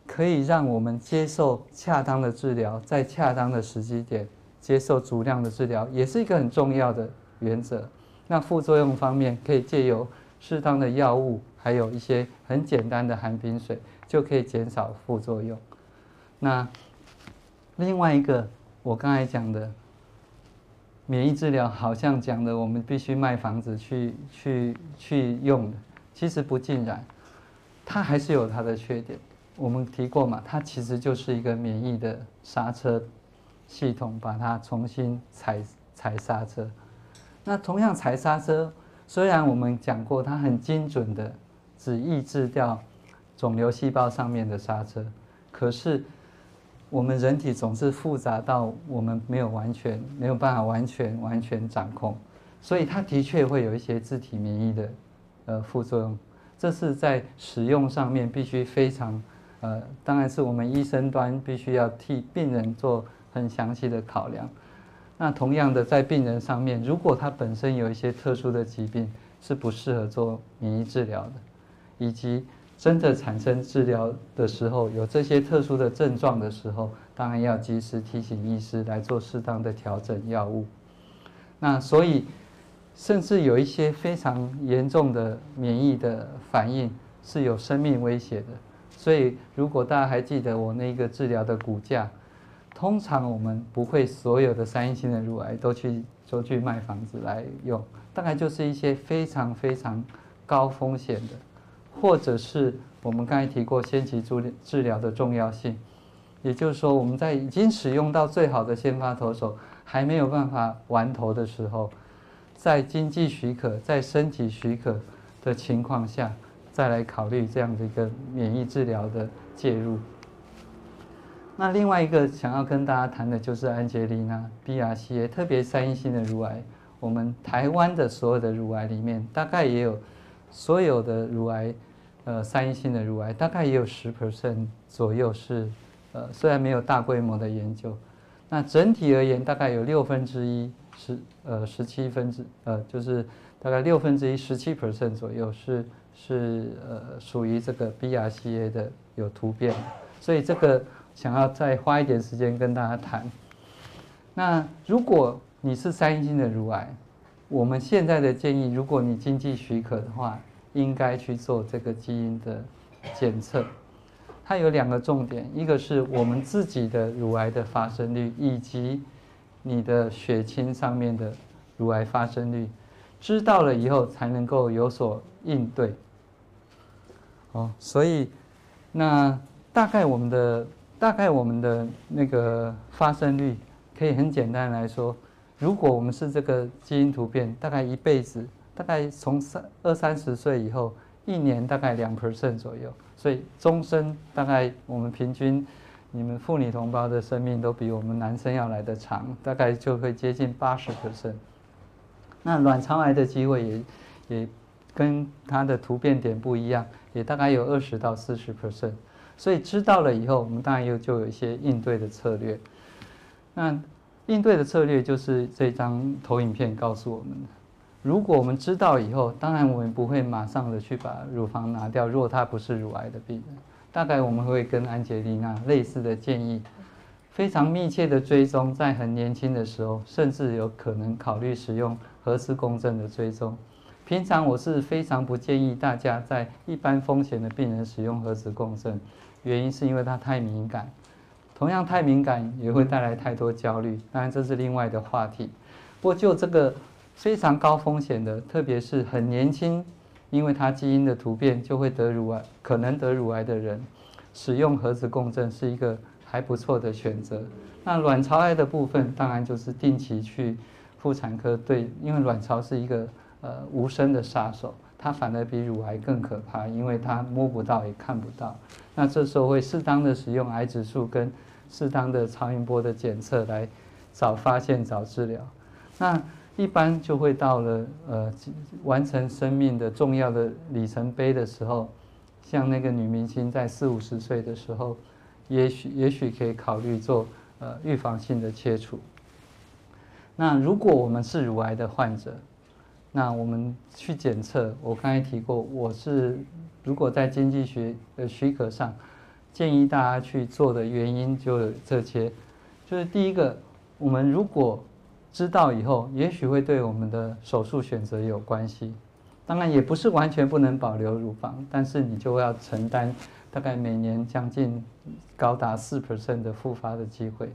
可以让我们接受恰当的治疗，在恰当的时机点接受足量的治疗，也是一个很重要的原则。那副作用方面，可以借由适当的药物，还有一些很简单的含冰水，就可以减少副作用。那另外一个。我刚才讲的免疫治疗，好像讲的我们必须卖房子去去去用的，其实不尽然，它还是有它的缺点。我们提过嘛，它其实就是一个免疫的刹车系统，把它重新踩踩刹车。那同样踩刹车，虽然我们讲过它很精准的只抑制掉肿瘤细胞上面的刹车，可是。我们人体总是复杂到我们没有完全没有办法完全完全掌控，所以它的确会有一些自体免疫的呃副作用，这是在使用上面必须非常呃，当然是我们医生端必须要替病人做很详细的考量。那同样的，在病人上面，如果他本身有一些特殊的疾病，是不适合做免疫治疗的，以及。真的产生治疗的时候，有这些特殊的症状的时候，当然要及时提醒医师来做适当的调整药物。那所以，甚至有一些非常严重的免疫的反应是有生命威胁的。所以，如果大家还记得我那个治疗的骨架，通常我们不会所有的三阴性的乳癌都去都去卖房子来用，大概就是一些非常非常高风险的。或者是我们刚才提过先期治治疗的重要性，也就是说，我们在已经使用到最好的先发投手还没有办法完投的时候，在经济许可、在身体许可的情况下，再来考虑这样的一个免疫治疗的介入。那另外一个想要跟大家谈的就是安杰丽娜 BRCA，特别三阴性的乳癌，我们台湾的所有的乳癌里面，大概也有。所有的乳癌，呃，三阴性的乳癌大概也有十 percent 左右是，呃，虽然没有大规模的研究，那整体而言大概有六分之一十，呃，十七分之，呃，就是大概六分之一十七 percent 左右是是呃属于这个 BRCA 的有突变，所以这个想要再花一点时间跟大家谈。那如果你是三阴性的乳癌，我们现在的建议，如果你经济许可的话，应该去做这个基因的检测。它有两个重点，一个是我们自己的乳癌的发生率，以及你的血清上面的乳癌发生率，知道了以后才能够有所应对。哦，所以那大概我们的大概我们的那个发生率，可以很简单来说。如果我们是这个基因突变，大概一辈子，大概从三二三十岁以后，一年大概两 percent 左右，所以终身大概我们平均，你们妇女同胞的生命都比我们男生要来得长，大概就会接近八十 percent。那卵巢癌的机会也也跟它的突变点不一样，也大概有二十到四十 percent。所以知道了以后，我们当然又就有一些应对的策略。那应对的策略就是这张投影片告诉我们的。如果我们知道以后，当然我们不会马上的去把乳房拿掉。如果他不是乳癌的病人，大概我们会跟安杰丽娜类似的建议，非常密切的追踪，在很年轻的时候，甚至有可能考虑使用核磁共振的追踪。平常我是非常不建议大家在一般风险的病人使用核磁共振，原因是因为它太敏感，同样太敏感也会带来太多焦虑。当然这是另外的话题。不过就这个。非常高风险的，特别是很年轻，因为他基因的突变就会得乳癌，可能得乳癌的人，使用核磁共振是一个还不错的选择。那卵巢癌的部分，当然就是定期去妇产科对，因为卵巢是一个呃无声的杀手，它反而比乳癌更可怕，因为它摸不到也看不到。那这时候会适当的使用癌指数跟适当的超音波的检测来早发现早治疗。那一般就会到了呃完成生命的重要的里程碑的时候，像那个女明星在四五十岁的时候，也许也许可以考虑做呃预防性的切除。那如果我们是乳癌的患者，那我们去检测，我刚才提过，我是如果在经济学的许可上建议大家去做的原因就有这些，就是第一个，我们如果知道以后，也许会对我们的手术选择有关系。当然，也不是完全不能保留乳房，但是你就要承担大概每年将近高达四 percent 的复发的机会。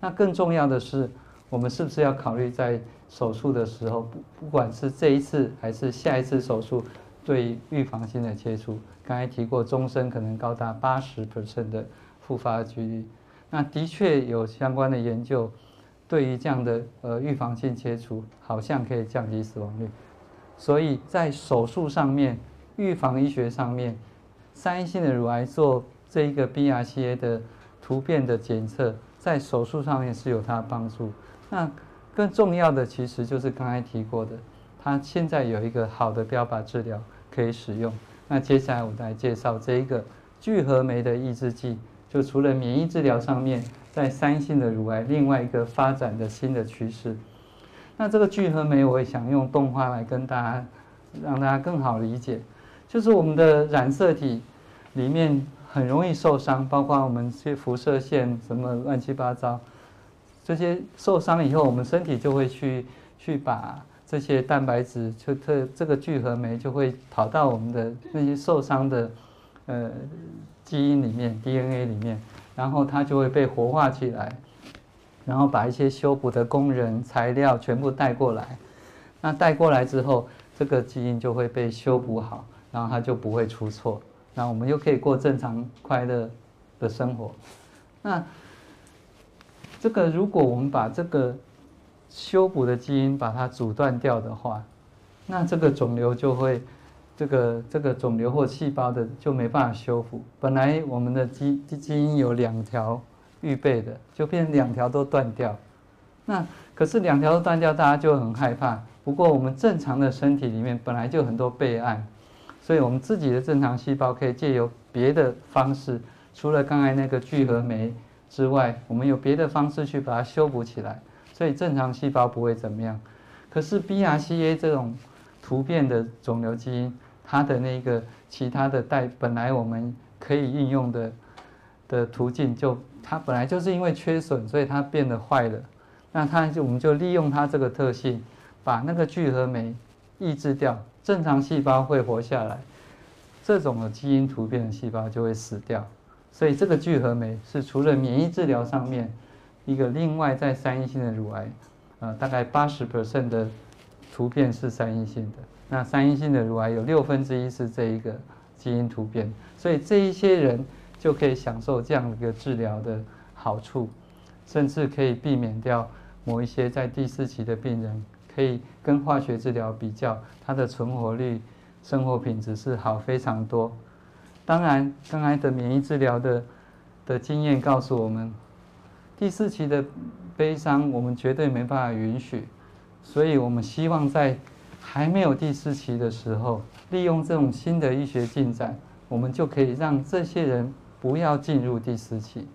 那更重要的是，我们是不是要考虑在手术的时候，不不管是这一次还是下一次手术，对预防性的切除，刚才提过，终身可能高达八十 percent 的复发几率。那的确有相关的研究。对于这样的呃预防性切除，好像可以降低死亡率，所以在手术上面、预防医学上面，三阴性的乳癌做这一个 BRCA 的突变的检测，在手术上面是有它的帮助。那更重要的其实就是刚才提过的，它现在有一个好的标靶治疗可以使用。那接下来我来介绍这一个聚合酶的抑制剂，就除了免疫治疗上面。在三性的乳癌，另外一个发展的新的趋势。那这个聚合酶，我也想用动画来跟大家，让大家更好理解。就是我们的染色体里面很容易受伤，包括我们这些辐射线什么乱七八糟，这些受伤以后，我们身体就会去去把这些蛋白质，就特这个聚合酶就会跑到我们的那些受伤的呃基因里面，DNA 里面。然后它就会被活化起来，然后把一些修补的工人材料全部带过来。那带过来之后，这个基因就会被修补好，然后它就不会出错。那我们又可以过正常快乐的生活。那这个如果我们把这个修补的基因把它阻断掉的话，那这个肿瘤就会。这个这个肿瘤或细胞的就没办法修复。本来我们的基基基因有两条预备的，就变两条都断掉。那可是两条都断掉，大家就很害怕。不过我们正常的身体里面本来就很多备案，所以我们自己的正常细胞可以借由别的方式，除了刚才那个聚合酶之外，我们有别的方式去把它修补起来，所以正常细胞不会怎么样。可是 BRCA 这种突变的肿瘤基因。它的那个其他的带本来我们可以运用的的途径，就它本来就是因为缺损，所以它变得坏了。那它就我们就利用它这个特性，把那个聚合酶抑制掉，正常细胞会活下来，这种的基因突变的细胞就会死掉。所以这个聚合酶是除了免疫治疗上面一个另外在三阴性的乳癌，呃，大概八十 percent 的突变是三阴性的。那三阴性的乳癌有六分之一是这一个基因突变，所以这一些人就可以享受这样一个治疗的好处，甚至可以避免掉某一些在第四期的病人，可以跟化学治疗比较，它的存活率、生活品质是好非常多。当然，刚才的免疫治疗的的经验告诉我们，第四期的悲伤我们绝对没办法允许，所以我们希望在。还没有第四期的时候，利用这种新的医学进展，我们就可以让这些人不要进入第四期。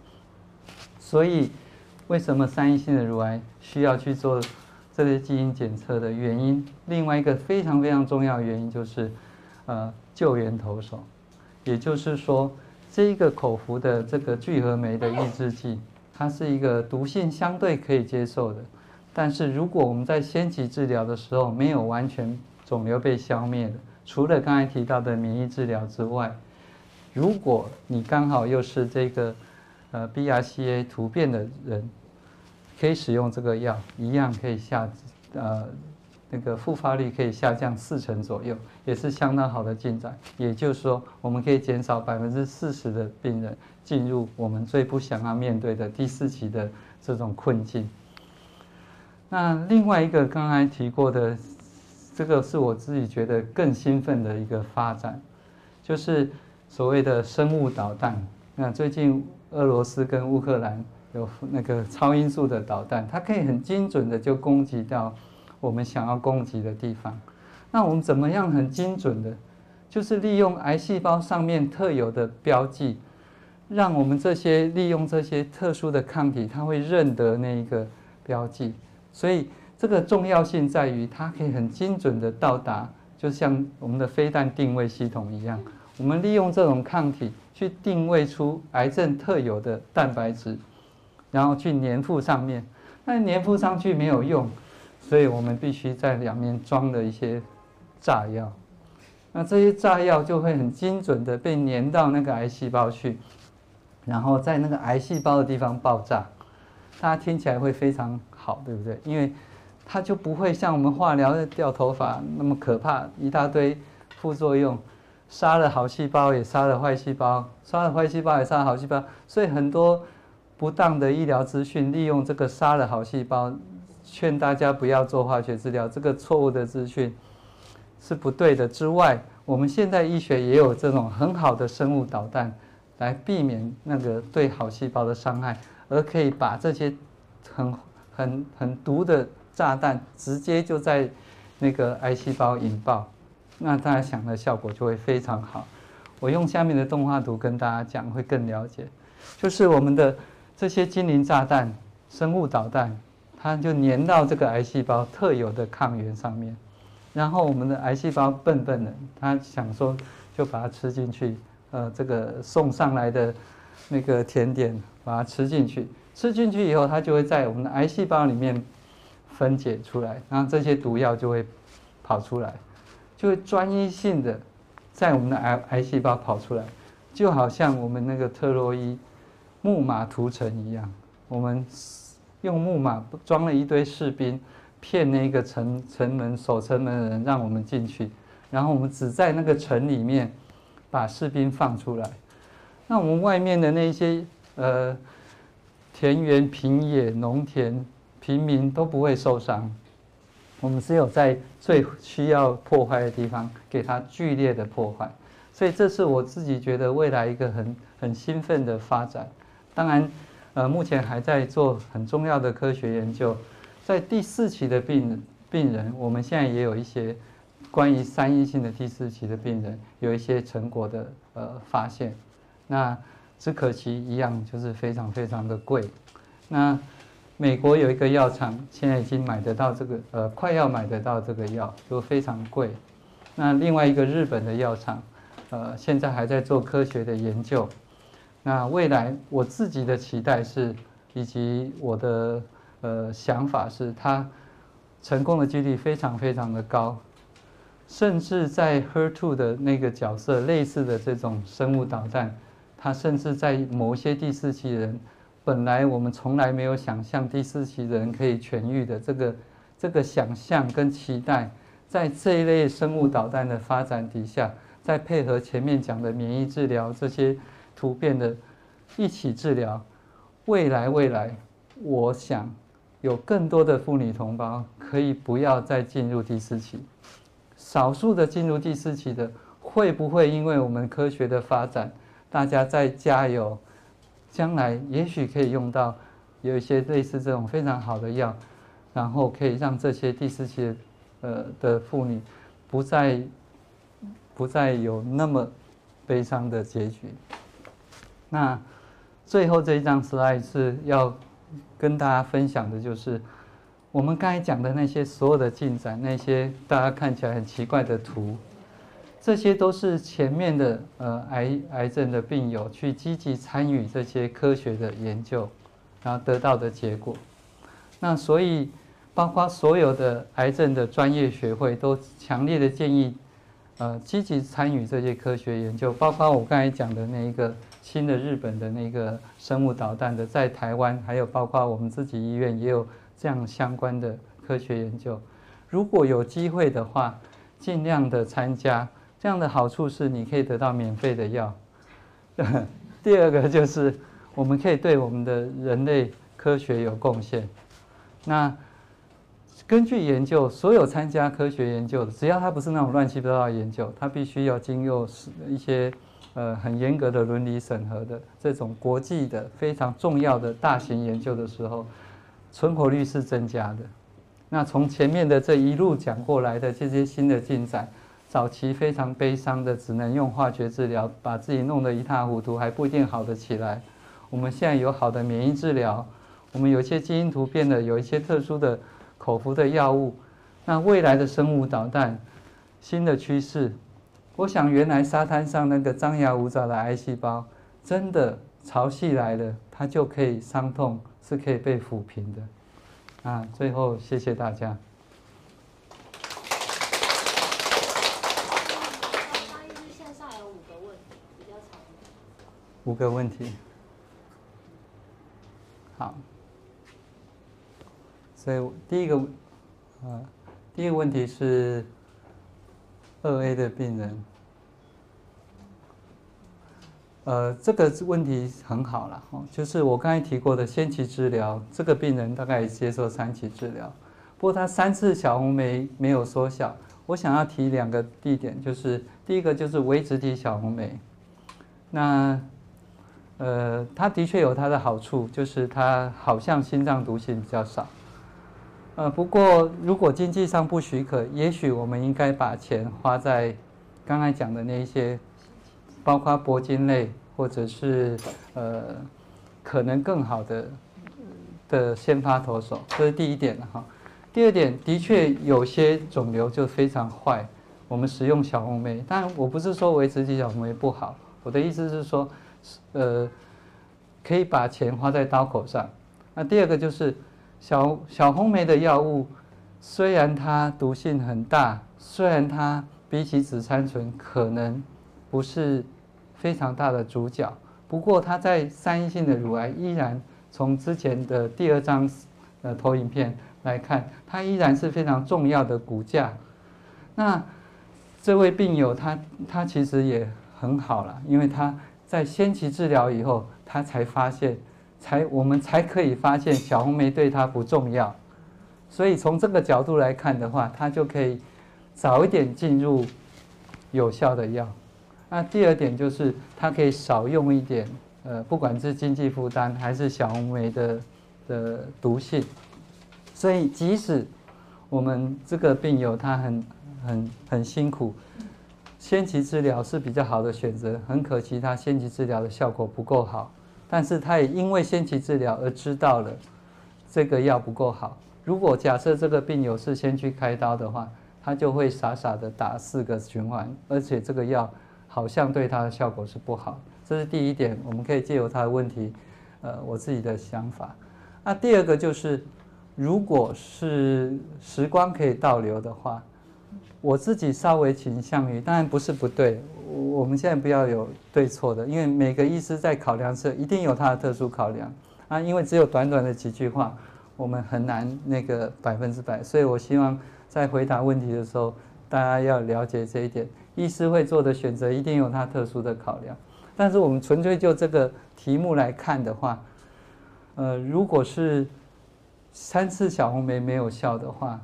所以，为什么三阴性的乳癌需要去做这些基因检测的原因？另外一个非常非常重要的原因就是，呃，救援投手，也就是说，这一个口服的这个聚合酶的抑制剂，它是一个毒性相对可以接受的。但是如果我们在先期治疗的时候没有完全肿瘤被消灭的，除了刚才提到的免疫治疗之外，如果你刚好又是这个呃 BRCA 突变的人，可以使用这个药，一样可以下呃那个复发率可以下降四成左右，也是相当好的进展。也就是说，我们可以减少百分之四十的病人进入我们最不想要面对的第四期的这种困境。那另外一个刚才提过的，这个是我自己觉得更兴奋的一个发展，就是所谓的生物导弹。那最近俄罗斯跟乌克兰有那个超音速的导弹，它可以很精准的就攻击到我们想要攻击的地方。那我们怎么样很精准的，就是利用癌细胞上面特有的标记，让我们这些利用这些特殊的抗体，它会认得那一个标记。所以这个重要性在于，它可以很精准的到达，就像我们的飞弹定位系统一样。我们利用这种抗体去定位出癌症特有的蛋白质，然后去粘附上面。那粘附上去没有用，所以我们必须在两面装了一些炸药。那这些炸药就会很精准的被粘到那个癌细胞去，然后在那个癌细胞的地方爆炸。大家听起来会非常好，对不对？因为它就不会像我们化疗的掉头发那么可怕，一大堆副作用，杀了好细胞也杀了坏细胞，杀了坏细胞也杀了好细胞，所以很多不当的医疗资讯利用这个杀了好细胞，劝大家不要做化学治疗，这个错误的资讯是不对的。之外，我们现在医学也有这种很好的生物导弹，来避免那个对好细胞的伤害。而可以把这些很很很毒的炸弹直接就在那个癌细胞引爆，那大家想的效果就会非常好。我用下面的动画图跟大家讲，会更了解。就是我们的这些精灵炸弹、生物导弹，它就粘到这个癌细胞特有的抗原上面，然后我们的癌细胞笨笨的，它想说就把它吃进去，呃，这个送上来的那个甜点。把它吃进去，吃进去以后，它就会在我们的癌细胞里面分解出来，然后这些毒药就会跑出来，就会专一性的在我们的癌癌细胞跑出来，就好像我们那个特洛伊木马屠城一样，我们用木马装了一堆士兵，骗那个城城门守城门的人让我们进去，然后我们只在那个城里面把士兵放出来，那我们外面的那些。呃，田园、平野、农田、平民都不会受伤。我们只有在最需要破坏的地方给它剧烈的破坏。所以这是我自己觉得未来一个很很兴奋的发展。当然，呃，目前还在做很重要的科学研究。在第四期的病人病人，我们现在也有一些关于三阴性的第四期的病人有一些成果的呃发现。那。只可惜一样，就是非常非常的贵。那美国有一个药厂，现在已经买得到这个，呃，快要买得到这个药，就非常贵。那另外一个日本的药厂，呃，现在还在做科学的研究。那未来我自己的期待是，以及我的呃想法是，它成功的几率非常非常的高，甚至在 HER2 的那个角色类似的这种生物导弹。它甚至在某些第四期人，本来我们从来没有想象第四期人可以痊愈的这个这个想象跟期待，在这一类生物导弹的发展底下，再配合前面讲的免疫治疗这些突变的一起治疗，未来未来，我想有更多的妇女同胞可以不要再进入第四期，少数的进入第四期的，会不会因为我们科学的发展？大家再加油，将来也许可以用到有一些类似这种非常好的药，然后可以让这些第四期呃的妇女不再不再有那么悲伤的结局。那最后这一张 slide 是要跟大家分享的就是，我们刚才讲的那些所有的进展，那些大家看起来很奇怪的图，这些都是前面的呃癌癌症的病友去积极参与这些科学的研究，然后得到的结果。那所以，包括所有的癌症的专业学会都强烈的建议，呃，积极参与这些科学研究，包括我刚才讲的那一个。新的日本的那个生物导弹的，在台湾还有包括我们自己医院也有这样相关的科学研究。如果有机会的话，尽量的参加。这样的好处是你可以得到免费的药。第二个就是我们可以对我们的人类科学有贡献。那根据研究，所有参加科学研究的，只要他不是那种乱七八糟的研究，他必须要经过一些。呃，很严格的伦理审核的这种国际的非常重要的大型研究的时候，存活率是增加的。那从前面的这一路讲过来的这些新的进展，早期非常悲伤的，只能用化学治疗把自己弄得一塌糊涂，还不一定好得起来。我们现在有好的免疫治疗，我们有一些基因突变的，有一些特殊的口服的药物。那未来的生物导弹，新的趋势。我想，原来沙滩上那个张牙舞爪的癌细胞，真的潮汐来了，它就可以伤痛，是可以被抚平的。啊，最后谢谢大家。五个问题，比较长。五个问题。好。所以第一个，呃，第一个问题是。二 A 的病人，呃，这个问题很好了，哦，就是我刚才提过的先期治疗，这个病人大概接受三期治疗，不过他三次小红莓没有缩小。我想要提两个地点，就是第一个就是微质体小红莓，那呃，它的确有它的好处，就是它好像心脏毒性比较少。呃，不过如果经济上不许可，也许我们应该把钱花在刚才讲的那一些，包括铂金类或者是呃可能更好的的先发投手，这是第一点哈。第二点，的确有些肿瘤就非常坏，我们使用小红莓，当然我不是说微质体小红莓不好，我的意思是说，呃，可以把钱花在刀口上。那第二个就是。小小红莓的药物，虽然它毒性很大，虽然它比起紫杉醇可能不是非常大的主角，不过它在三阴性的乳癌依然从之前的第二张呃投影片来看，它依然是非常重要的骨架。那这位病友他他其实也很好了，因为他在先期治疗以后，他才发现。才我们才可以发现小红梅对它不重要，所以从这个角度来看的话，它就可以早一点进入有效的药。那第二点就是它可以少用一点，呃，不管是经济负担还是小红莓的的毒性。所以即使我们这个病友他很很很辛苦，先期治疗是比较好的选择。很可惜他先期治疗的效果不够好。但是他也因为先期治疗而知道了这个药不够好。如果假设这个病友是先去开刀的话，他就会傻傻的打四个循环，而且这个药好像对他的效果是不好。这是第一点，我们可以借由他的问题，呃，我自己的想法。那第二个就是，如果是时光可以倒流的话，我自己稍微倾向于，当然不是不对。我们现在不要有对错的，因为每个医师在考量时一定有他的特殊考量啊。因为只有短短的几句话，我们很难那个百分之百。所以我希望在回答问题的时候，大家要了解这一点。医师会做的选择一定有他特殊的考量。但是我们纯粹就这个题目来看的话，呃，如果是三次小红梅没有效的话，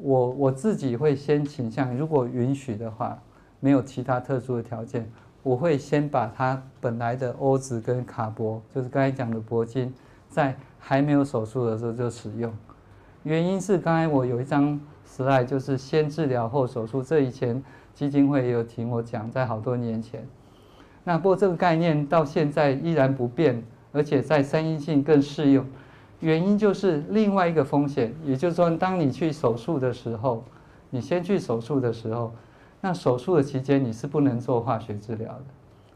我我自己会先倾向，如果允许的话。没有其他特殊的条件，我会先把它本来的欧子跟卡铂，就是刚才讲的铂金，在还没有手术的时候就使用。原因是刚才我有一张 slide，就是先治疗后手术，这以前基金会也有听我讲，在好多年前。那不过这个概念到现在依然不变，而且在三阴性更适用。原因就是另外一个风险，也就是说，当你去手术的时候，你先去手术的时候，那手术的期间你是不能做化学治疗的，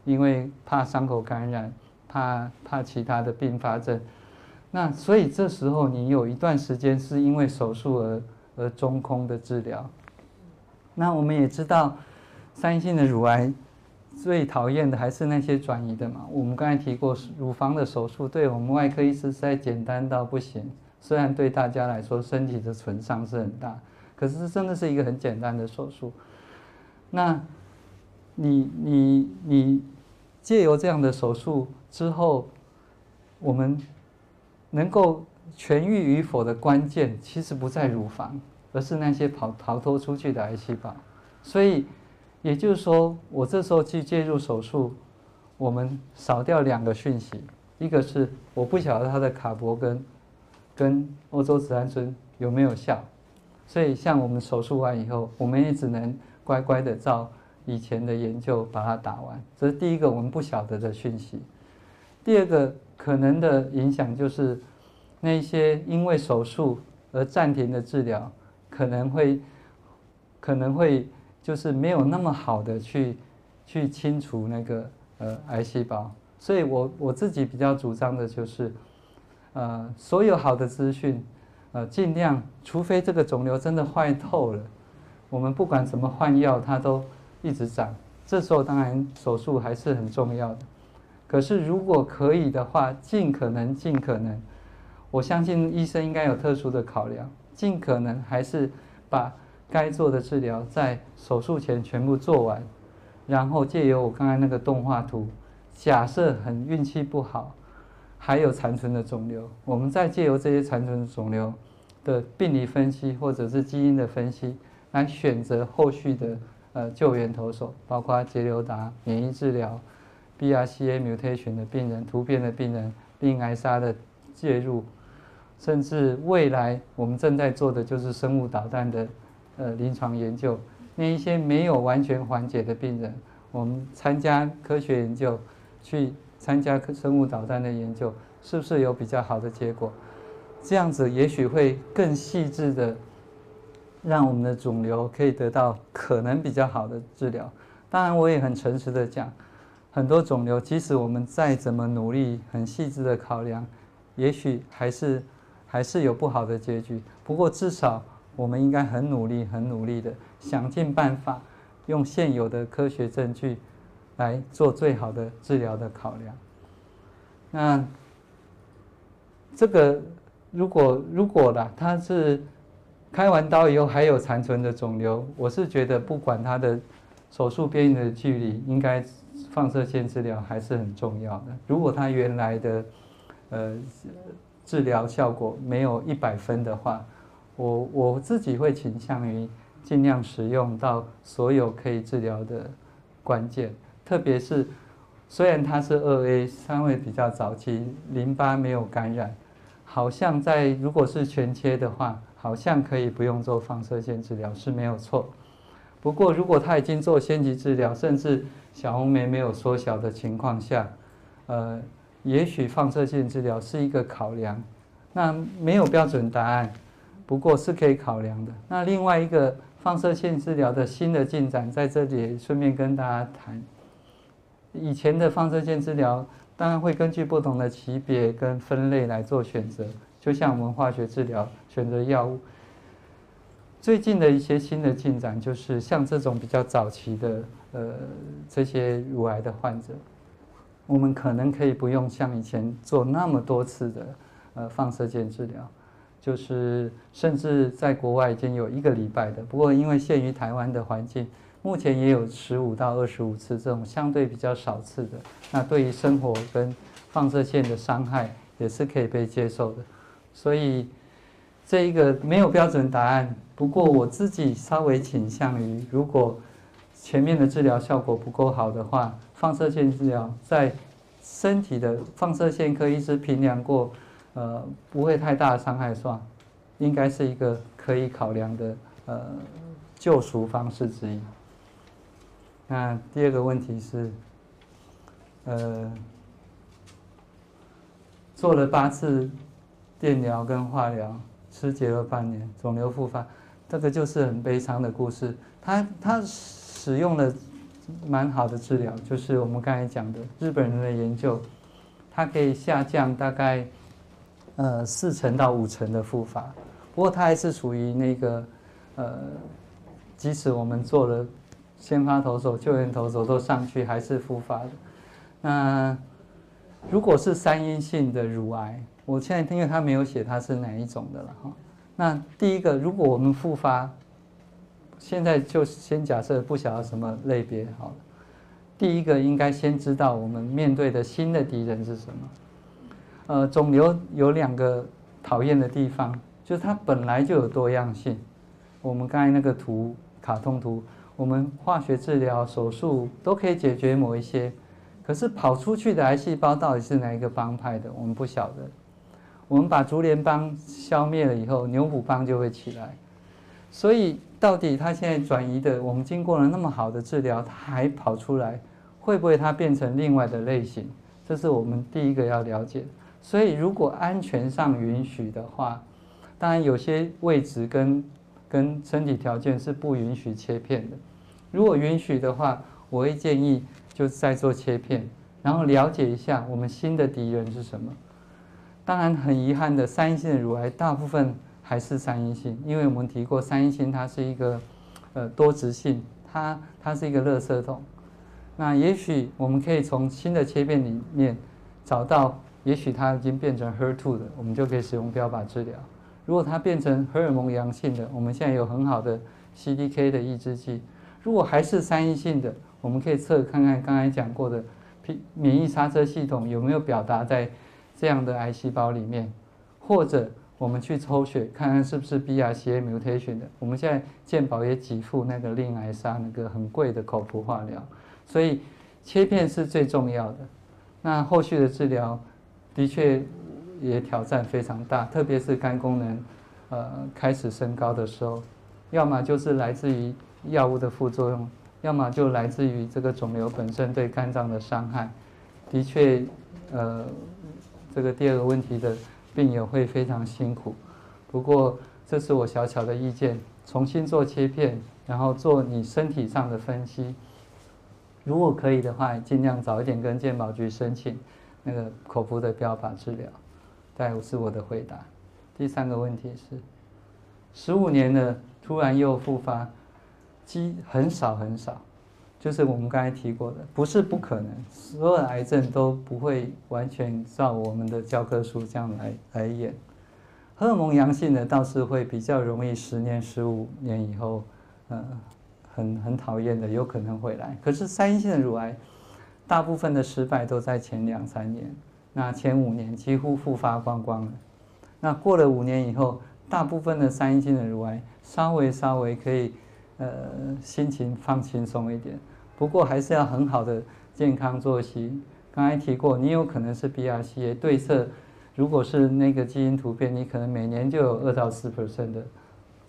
因为怕伤口感染，怕怕其他的并发症。那所以这时候你有一段时间是因为手术而而中空的治疗。那我们也知道，三性的乳癌。最讨厌的还是那些转移的嘛。我们刚才提过，乳房的手术对我们外科医师实在简单到不行。虽然对大家来说身体的损伤是很大，可是真的是一个很简单的手术。那你你你借由这样的手术之后，我们能够痊愈与否的关键，其实不在乳房，而是那些跑逃脱出去的癌细胞。所以。也就是说，我这时候去介入手术，我们少掉两个讯息，一个是我不晓得它的卡铂根跟欧洲紫杉醇有没有效，所以像我们手术完以后，我们也只能乖乖的照以前的研究把它打完。这是第一个我们不晓得的讯息。第二个可能的影响就是，那些因为手术而暂停的治疗，可能会可能会。就是没有那么好的去去清除那个呃癌细胞，所以我我自己比较主张的就是，呃，所有好的资讯，呃，尽量，除非这个肿瘤真的坏透了，我们不管怎么换药，它都一直长，这时候当然手术还是很重要的。可是如果可以的话，尽可能尽可能，我相信医生应该有特殊的考量，尽可能还是把。该做的治疗在手术前全部做完，然后借由我刚才那个动画图，假设很运气不好，还有残存的肿瘤，我们再借由这些残存的肿瘤的病理分析或者是基因的分析，来选择后续的呃救援投手，包括节留达免疫治疗、BRCA mutation 的病人、突变的病人、病癌杀的介入，甚至未来我们正在做的就是生物导弹的。呃，临床研究，那一些没有完全缓解的病人，我们参加科学研究，去参加生物导弹的研究，是不是有比较好的结果？这样子也许会更细致的，让我们的肿瘤可以得到可能比较好的治疗。当然，我也很诚实的讲，很多肿瘤，即使我们再怎么努力，很细致的考量，也许还是还是有不好的结局。不过至少。我们应该很努力、很努力的想尽办法，用现有的科学证据来做最好的治疗的考量。那这个如果如果啦，它是开完刀以后还有残存的肿瘤，我是觉得不管他的手术边缘的距离，应该放射线治疗还是很重要的。如果他原来的呃治疗效果没有一百分的话，我我自己会倾向于尽量使用到所有可以治疗的关键，特别是虽然它是二 A，稍微比较早期，淋巴没有感染，好像在如果是全切的话，好像可以不用做放射线治疗是没有错。不过如果他已经做先期治疗，甚至小红梅没有缩小的情况下，呃，也许放射线治疗是一个考量。那没有标准答案。不过是可以考量的。那另外一个放射线治疗的新的进展，在这里顺便跟大家谈。以前的放射线治疗当然会根据不同的级别跟分类来做选择，就像我们化学治疗选择药物。最近的一些新的进展，就是像这种比较早期的呃这些乳癌的患者，我们可能可以不用像以前做那么多次的呃放射线治疗。就是甚至在国外已经有一个礼拜的，不过因为限于台湾的环境，目前也有十五到二十五次这种相对比较少次的。那对于生活跟放射线的伤害也是可以被接受的。所以这一个没有标准答案，不过我自己稍微倾向于，如果前面的治疗效果不够好的话，放射线治疗在身体的放射线科医师评量过。呃，不会太大的伤害算，应该是一个可以考量的呃救赎方式之一。那第二个问题是，呃，做了八次电疗跟化疗，吃结了半年，肿瘤复发，这个就是很悲伤的故事。他他使用了蛮好的治疗，就是我们刚才讲的日本人的研究，它可以下降大概呃四成到五成的复发，不过它还是属于那个呃，即使我们做了先发投手、救援投手都上去，还是复发的。那如果是三阴性的乳癌，我现在因为他没有写他是哪一种的了哈。那第一个，如果我们复发，现在就先假设不晓得什么类别好了。第一个应该先知道我们面对的新的敌人是什么。呃，肿瘤有两个讨厌的地方，就是它本来就有多样性。我们刚才那个图，卡通图，我们化学治疗、手术都可以解决某一些，可是跑出去的癌细胞到底是哪一个帮派的，我们不晓得。我们把竹联帮消灭了以后，牛虎帮就会起来。所以，到底它现在转移的，我们经过了那么好的治疗，它还跑出来，会不会它变成另外的类型？这是我们第一个要了解。所以，如果安全上允许的话，当然有些位置跟跟身体条件是不允许切片的。如果允许的话，我会建议就再做切片，然后了解一下我们新的敌人是什么。当然，很遗憾的，三阴性的乳癌大部分还是三阴性，因为我们提过三阴性它是一个呃多质性，它它是一个垃圾桶。那也许我们可以从新的切片里面找到，也许它已经变成 HER2 的，我们就可以使用标靶治疗。如果它变成荷尔蒙阳性的，我们现在有很好的 CDK 的抑制剂。如果还是三阴性的，我们可以测看看刚才讲过的免疫刹车系统有没有表达在这样的癌细胞里面，或者。我们去抽血看看是不是 BRCA mutation 的。我们现在健保也给付那个令癌杀那个很贵的口服化疗，所以切片是最重要的。那后续的治疗的确也挑战非常大，特别是肝功能呃开始升高的时候，要么就是来自于药物的副作用，要么就来自于这个肿瘤本身对肝脏的伤害。的确，呃，这个第二个问题的。病友会非常辛苦，不过这是我小小的意见。重新做切片，然后做你身体上的分析。如果可以的话，尽量早一点跟健保局申请那个口服的标靶治疗。再是我的回答。第三个问题是，十五年了，突然又复发，机很少很少。就是我们刚才提过的，不是不可能，所有的癌症都不会完全照我们的教科书这样来来演。荷尔蒙阳性的倒是会比较容易，十年、十五年以后，呃，很很讨厌的有可能会来。可是三阴性的乳癌，大部分的失败都在前两三年，那前五年几乎复发光光了。那过了五年以后，大部分的三阴性的乳癌稍微稍微可以，呃，心情放轻松一点。不过还是要很好的健康作息。刚才提过，你有可能是 BRCA 对策，如果是那个基因突变，你可能每年就有二到四 percent 的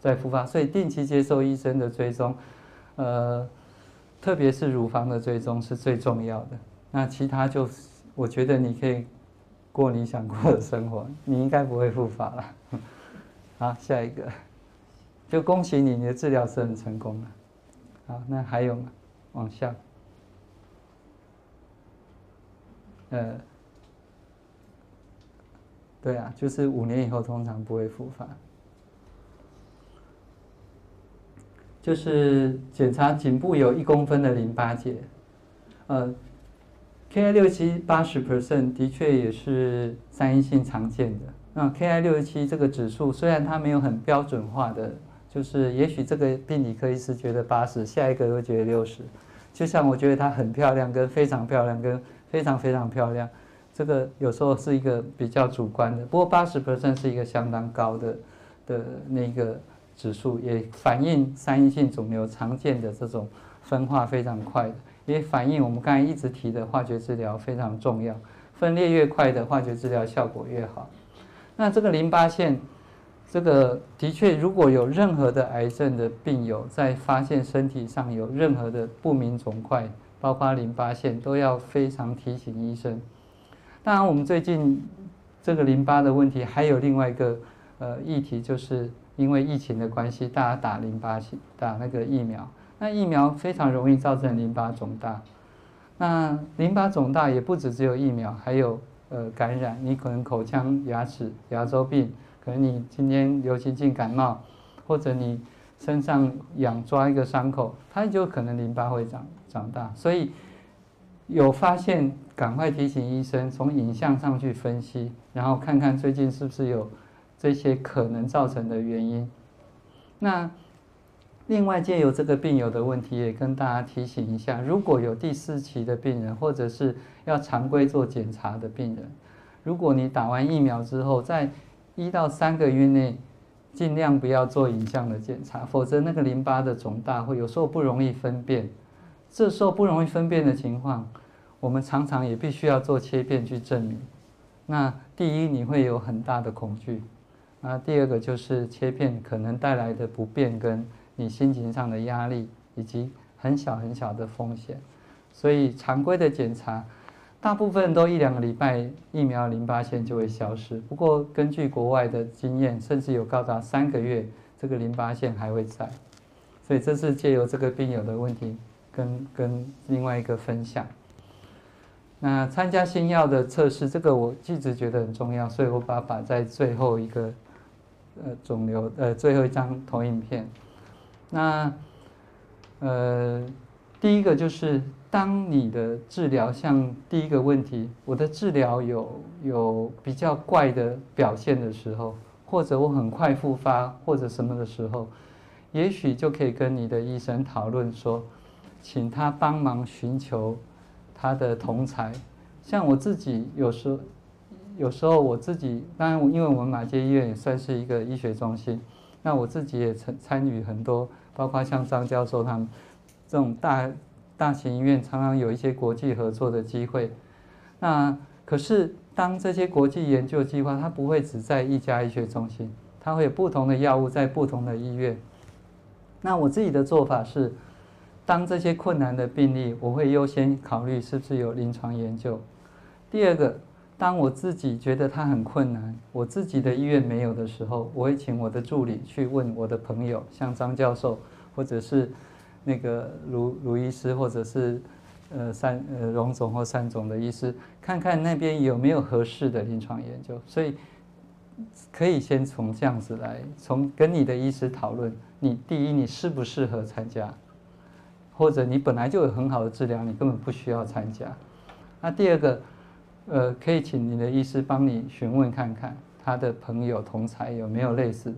在复发，所以定期接受医生的追踪，呃，特别是乳房的追踪是最重要的。那其他就，我觉得你可以过你想过的生活，你应该不会复发了。好，下一个，就恭喜你，你的治疗是很成功的。好，那还有吗？往下，呃，对啊，就是五年以后通常不会复发。就是检查颈部有一公分的淋巴结，呃，Ki 六七八十 percent 的确也是三阴性常见的。那 Ki 六七这个指数虽然它没有很标准化的，就是也许这个病理科医师觉得八十，下一个又觉得六十。就像我觉得她很漂亮，跟非常漂亮，跟非常非常漂亮，这个有时候是一个比较主观的。不过八十 percent 是一个相当高的的那个指数，也反映三阴性肿瘤常见的这种分化非常快的，也反映我们刚才一直提的化学治疗非常重要，分裂越快的化学治疗效果越好。那这个淋巴腺。这个的确，如果有任何的癌症的病友在发现身体上有任何的不明肿块，包括淋巴腺，都要非常提醒医生。当然，我们最近这个淋巴的问题，还有另外一个呃议题，就是因为疫情的关系，大家打淋巴打那个疫苗，那疫苗非常容易造成淋巴肿大。那淋巴肿大也不只只有疫苗，还有呃感染，你可能口腔、牙齿、牙周病，可能你今天流行性感冒，或者你身上痒抓一个伤口，它就可能淋巴会长长大，所以。有发现，赶快提醒医生，从影像上去分析，然后看看最近是不是有这些可能造成的原因。那另外，借由这个病友的问题，也跟大家提醒一下：如果有第四期的病人，或者是要常规做检查的病人，如果你打完疫苗之后，在一到三个月内，尽量不要做影像的检查，否则那个淋巴的肿大会有时候不容易分辨。这时候不容易分辨的情况，我们常常也必须要做切片去证明。那第一，你会有很大的恐惧；那第二个就是切片可能带来的不便，跟你心情上的压力，以及很小很小的风险。所以常规的检查，大部分都一两个礼拜，疫苗淋巴腺就会消失。不过根据国外的经验，甚至有高达三个月，这个淋巴腺还会在。所以这是借由这个病友的问题。跟跟另外一个分享，那参加新药的测试，这个我一直觉得很重要，所以我把它摆在最后一个，呃，肿瘤呃最后一张投影片。那呃，第一个就是当你的治疗像第一个问题，我的治疗有有比较怪的表现的时候，或者我很快复发或者什么的时候，也许就可以跟你的医生讨论说。请他帮忙寻求他的同才，像我自己有时，有时候我自己，当然，因为我们马偕医院也算是一个医学中心，那我自己也参参与很多，包括像张教授他们这种大大型医院，常常有一些国际合作的机会。那可是当这些国际研究计划，它不会只在一家医学中心，它会有不同的药物在不同的医院。那我自己的做法是。当这些困难的病例，我会优先考虑是不是有临床研究。第二个，当我自己觉得它很困难，我自己的医院没有的时候，我会请我的助理去问我的朋友，像张教授，或者是那个卢卢医师，或者是呃三呃荣总或三总的医师，看看那边有没有合适的临床研究。所以可以先从这样子来，从跟你的医师讨论，你第一你适不适合参加。或者你本来就有很好的治疗，你根本不需要参加。那第二个，呃，可以请你的医师帮你询问看看他的朋友同侪有没有类似的。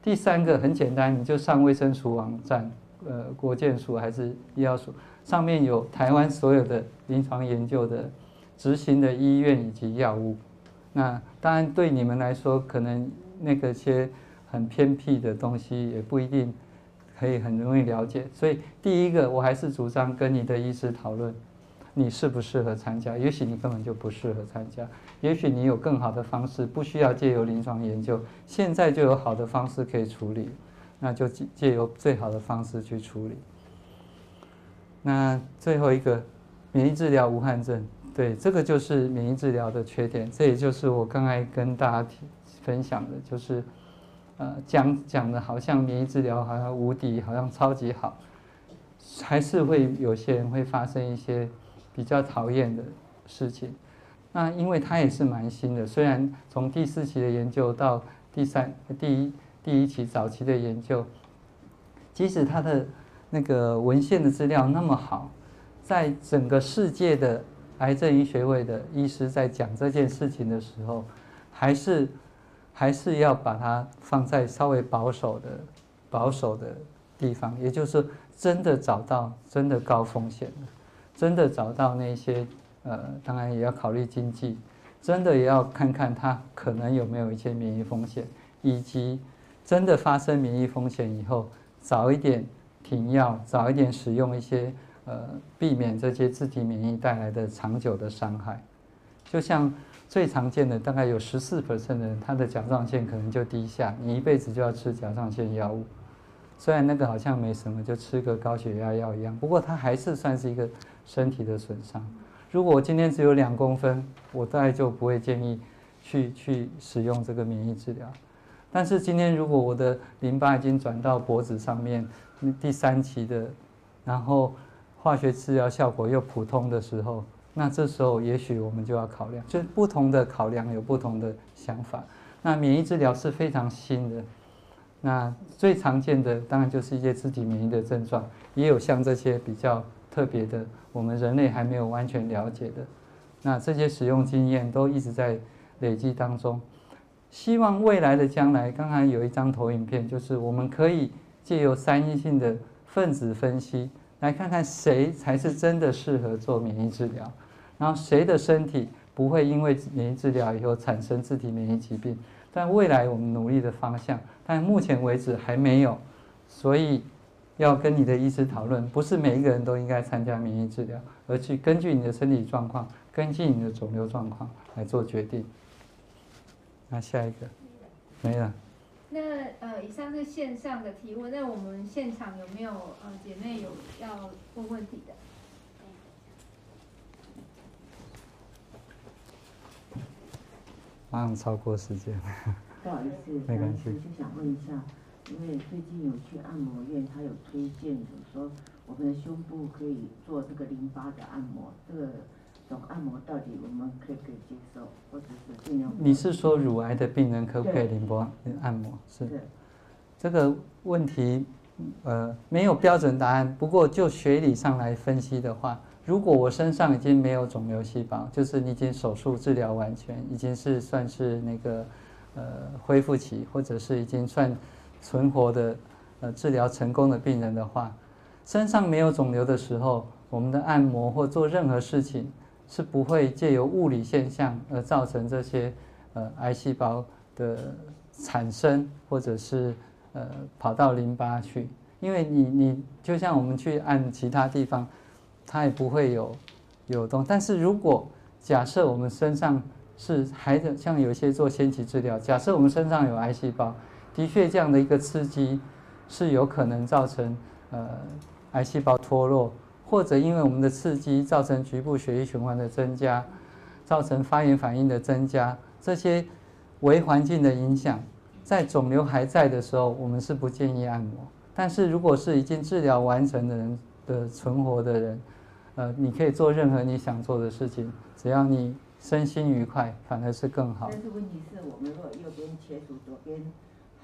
第三个很简单，你就上卫生署网站，呃，国健署还是医药署，上面有台湾所有的临床研究的执行的医院以及药物。那当然对你们来说，可能那个些很偏僻的东西也不一定。可以很容易了解，所以第一个我还是主张跟你的医师讨论，你适不适合参加？也许你根本就不适合参加，也许你有更好的方式，不需要借由临床研究，现在就有好的方式可以处理，那就借由最好的方式去处理。那最后一个，免疫治疗无汗症，对，这个就是免疫治疗的缺点，这也就是我刚才跟大家提分享的，就是。呃，讲讲的好像免疫治疗好像无敌，好像超级好，还是会有些人会发生一些比较讨厌的事情。那因为它也是蛮新的，虽然从第四期的研究到第三、第一、第一期早期的研究，即使它的那个文献的资料那么好，在整个世界的癌症医学会的医师在讲这件事情的时候，还是。还是要把它放在稍微保守的、保守的地方，也就是真的找到真的高风险的，真的找到那些呃，当然也要考虑经济，真的也要看看它可能有没有一些免疫风险，以及真的发生免疫风险以后，早一点停药，早一点使用一些呃，避免这些自体免疫带来的长久的伤害，就像。最常见的大概有十四 percent 的人，他的甲状腺可能就低下，你一辈子就要吃甲状腺药物。虽然那个好像没什么，就吃个高血压药一样，不过它还是算是一个身体的损伤。如果我今天只有两公分，我大概就不会建议去去使用这个免疫治疗。但是今天如果我的淋巴已经转到脖子上面，第三期的，然后化学治疗效果又普通的时候，那这时候也许我们就要考量，就不同的考量有不同的想法。那免疫治疗是非常新的，那最常见的当然就是一些自体免疫的症状，也有像这些比较特别的，我们人类还没有完全了解的。那这些使用经验都一直在累积当中。希望未来的将来，刚才有一张投影片，就是我们可以借由三阴性的分子分析，来看看谁才是真的适合做免疫治疗，然后谁的身体不会因为免疫治疗以后产生自体免疫疾病。但未来我们努力的方向，但目前为止还没有，所以要跟你的医师讨论，不是每一个人都应该参加免疫治疗，而去根据你的身体状况，根据你的肿瘤状况来做决定。那下一个，没了。那呃，以上是线上的提问。那我们现场有没有呃姐妹有要问问题的？马上超过时间。不好意思，没关系。就想问一下，因为最近有去按摩院，他有推荐，就是说我们的胸部可以做这个淋巴的按摩，这个。按摩到底我们可以可以接受，或者是尽量？你是说乳癌的病人可不可以淋巴按摩？是。这个问题，呃，没有标准答案。不过就学理上来分析的话，如果我身上已经没有肿瘤细胞，就是你已经手术治疗完全，已经是算是那个呃恢复期，或者是已经算存活的呃治疗成功的病人的话，身上没有肿瘤的时候，我们的按摩或做任何事情。是不会借由物理现象而造成这些呃癌细胞的产生，或者是呃跑到淋巴去，因为你你就像我们去按其他地方，它也不会有有动。但是如果假设我们身上是还像有些做先期治疗，假设我们身上有癌细胞，的确这样的一个刺激是有可能造成呃癌细胞脱落。或者因为我们的刺激造成局部血液循环的增加，造成发炎反应的增加，这些微环境的影响，在肿瘤还在的时候，我们是不建议按摩。但是如果是已经治疗完成的人的存活的人，呃，你可以做任何你想做的事情，只要你身心愉快，反而是更好。但是问题是我们如果右边切除左边。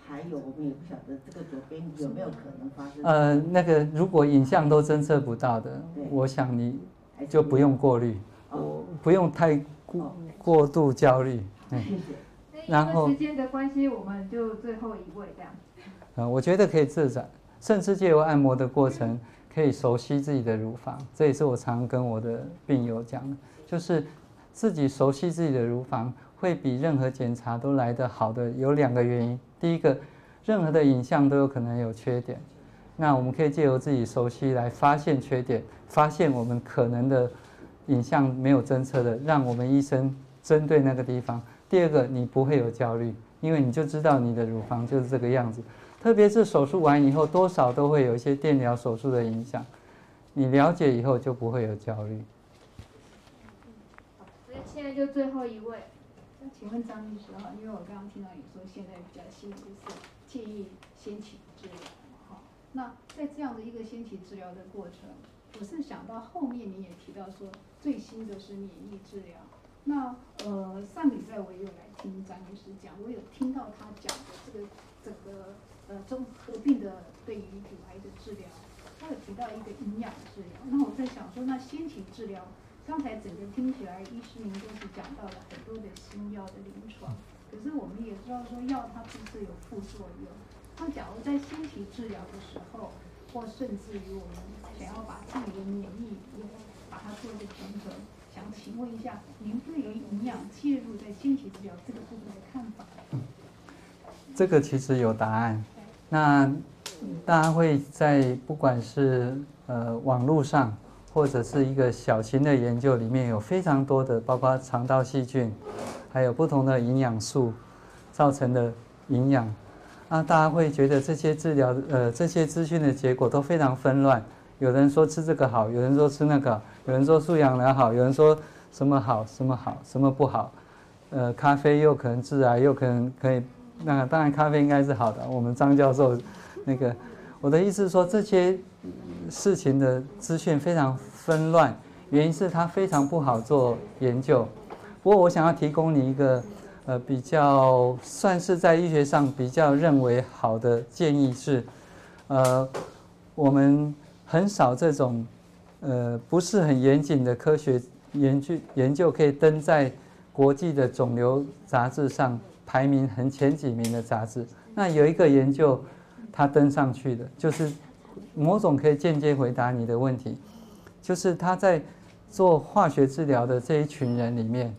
还有，我们也不晓得这个左边有没有可能发生。呃，那个如果影像都侦测不到的，我想你就不用过滤，我不用太过过度焦虑。谢谢。然后时间的关系，我们就最后一位这样。呃，我觉得可以自然，甚至借由按摩的过程，可以熟悉自己的乳房。这也是我常跟我的病友讲的，就是自己熟悉自己的乳房，会比任何检查都来得好的。有两个原因。第一个，任何的影像都有可能有缺点，那我们可以借由自己熟悉来发现缺点，发现我们可能的影像没有侦测的，让我们医生针对那个地方。第二个，你不会有焦虑，因为你就知道你的乳房就是这个样子。特别是手术完以后，多少都会有一些电疗手术的影响，你了解以后就不会有焦虑。好，所以现在就最后一位。那请问张律师哈，因为我刚刚听到你说现在比较新的就是建议先期治疗嘛哈，那在这样的一个先期治疗的过程，我是想到后面你也提到说最新的是免疫治疗，那呃上礼拜我也有来听张律师讲，我有听到他讲的这个整个呃综合并的对于乳癌的治疗，他有提到一个营养治疗，那我在想说那先期治疗。刚才整个听起来，医师您都是讲到了很多的新药的临床，可是我们也知道说药它是不是有副作用。那假如在先期治疗的时候，或甚至于我们想要把自己的免疫也把它做一个平衡，想请问一下，您对于营养介入在先期治疗这个部分的看法？这个其实有答案。那大家会在不管是呃网络上。或者是一个小型的研究，里面有非常多的，包括肠道细菌，还有不同的营养素造成的营养。那大家会觉得这些治疗，呃，这些资讯的结果都非常纷乱。有人说吃这个好，有人说吃那个，有人说素养良好，有人说什么好，什么好，什么不好。呃，咖啡又可能致癌，又可能可以。那当然，咖啡应该是好的。我们张教授，那个我的意思是说，这些事情的资讯非常纷乱，原因是它非常不好做研究。不过，我想要提供你一个呃比较算是在医学上比较认为好的建议是，呃，我们很少这种呃不是很严谨的科学研究研究可以登在。国际的肿瘤杂志上排名很前几名的杂志，那有一个研究，它登上去的，就是某种可以间接回答你的问题，就是他在做化学治疗的这一群人里面，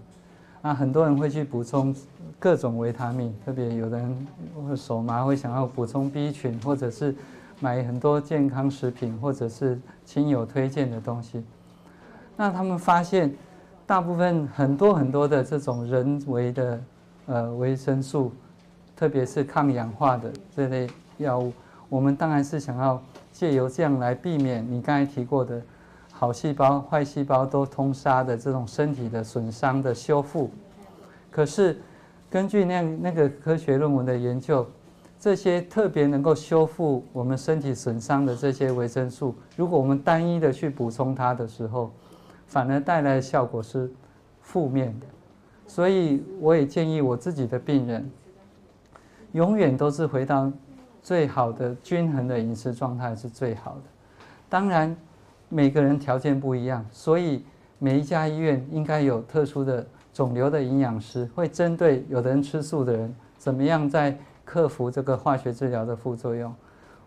啊，很多人会去补充各种维他命，特别有的人手麻会想要补充 B 群，或者是买很多健康食品，或者是亲友推荐的东西，那他们发现。大部分很多很多的这种人为的呃维生素，特别是抗氧化的这类药物，我们当然是想要借由这样来避免你刚才提过的好细胞、坏细胞都通杀的这种身体的损伤的修复。可是根据那那个科学论文的研究，这些特别能够修复我们身体损伤的这些维生素，如果我们单一的去补充它的时候，反而带来的效果是负面的，所以我也建议我自己的病人，永远都是回到最好的均衡的饮食状态是最好的。当然，每个人条件不一样，所以每一家医院应该有特殊的肿瘤的营养师，会针对有的人吃素的人，怎么样在克服这个化学治疗的副作用，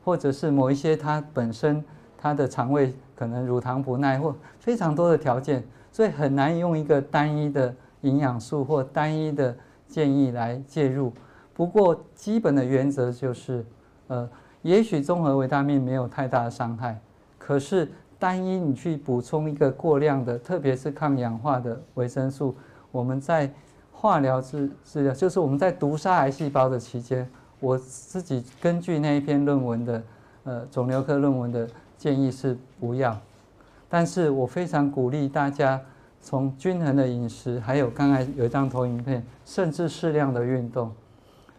或者是某一些他本身他的肠胃。可能乳糖不耐或非常多的条件，所以很难用一个单一的营养素或单一的建议来介入。不过基本的原则就是，呃，也许综合维他命没有太大的伤害，可是单一你去补充一个过量的，特别是抗氧化的维生素，我们在化疗治治疗，就是我们在毒杀癌细胞的期间，我自己根据那一篇论文的，呃，肿瘤科论文的。建议是不要，但是我非常鼓励大家从均衡的饮食，还有刚才有一张投影片，甚至适量的运动，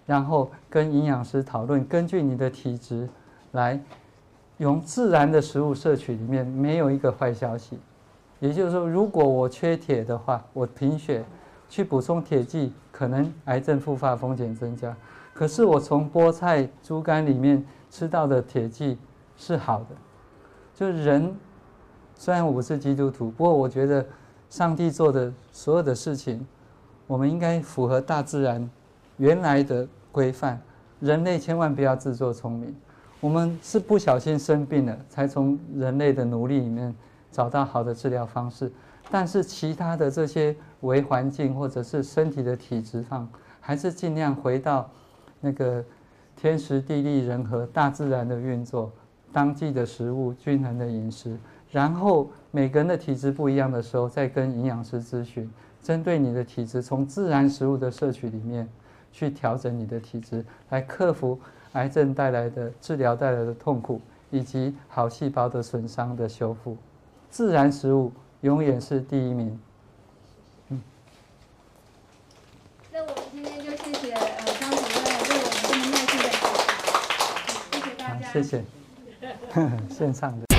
然后跟营养师讨论，根据你的体质来用自然的食物摄取，里面没有一个坏消息。也就是说，如果我缺铁的话，我贫血去补充铁剂，可能癌症复发风险增加。可是我从菠菜、猪肝里面吃到的铁剂是好的。就是人，虽然我不是基督徒，不过我觉得上帝做的所有的事情，我们应该符合大自然原来的规范。人类千万不要自作聪明，我们是不小心生病了，才从人类的努力里面找到好的治疗方式。但是其他的这些微环境或者是身体的体质上，还是尽量回到那个天时地利人和大自然的运作。当季的食物，均衡的饮食，然后每个人的体质不一样的时候，再跟营养师咨询，针对你的体质，从自然食物的摄取里面去调整你的体质，来克服癌症带来的治疗带来的痛苦，以及好细胞的损伤的修复。自然食物永远是第一名。嗯。那我们今天就谢谢呃张主任为我们这么耐心的解答，谢谢大家。谢谢。线上的。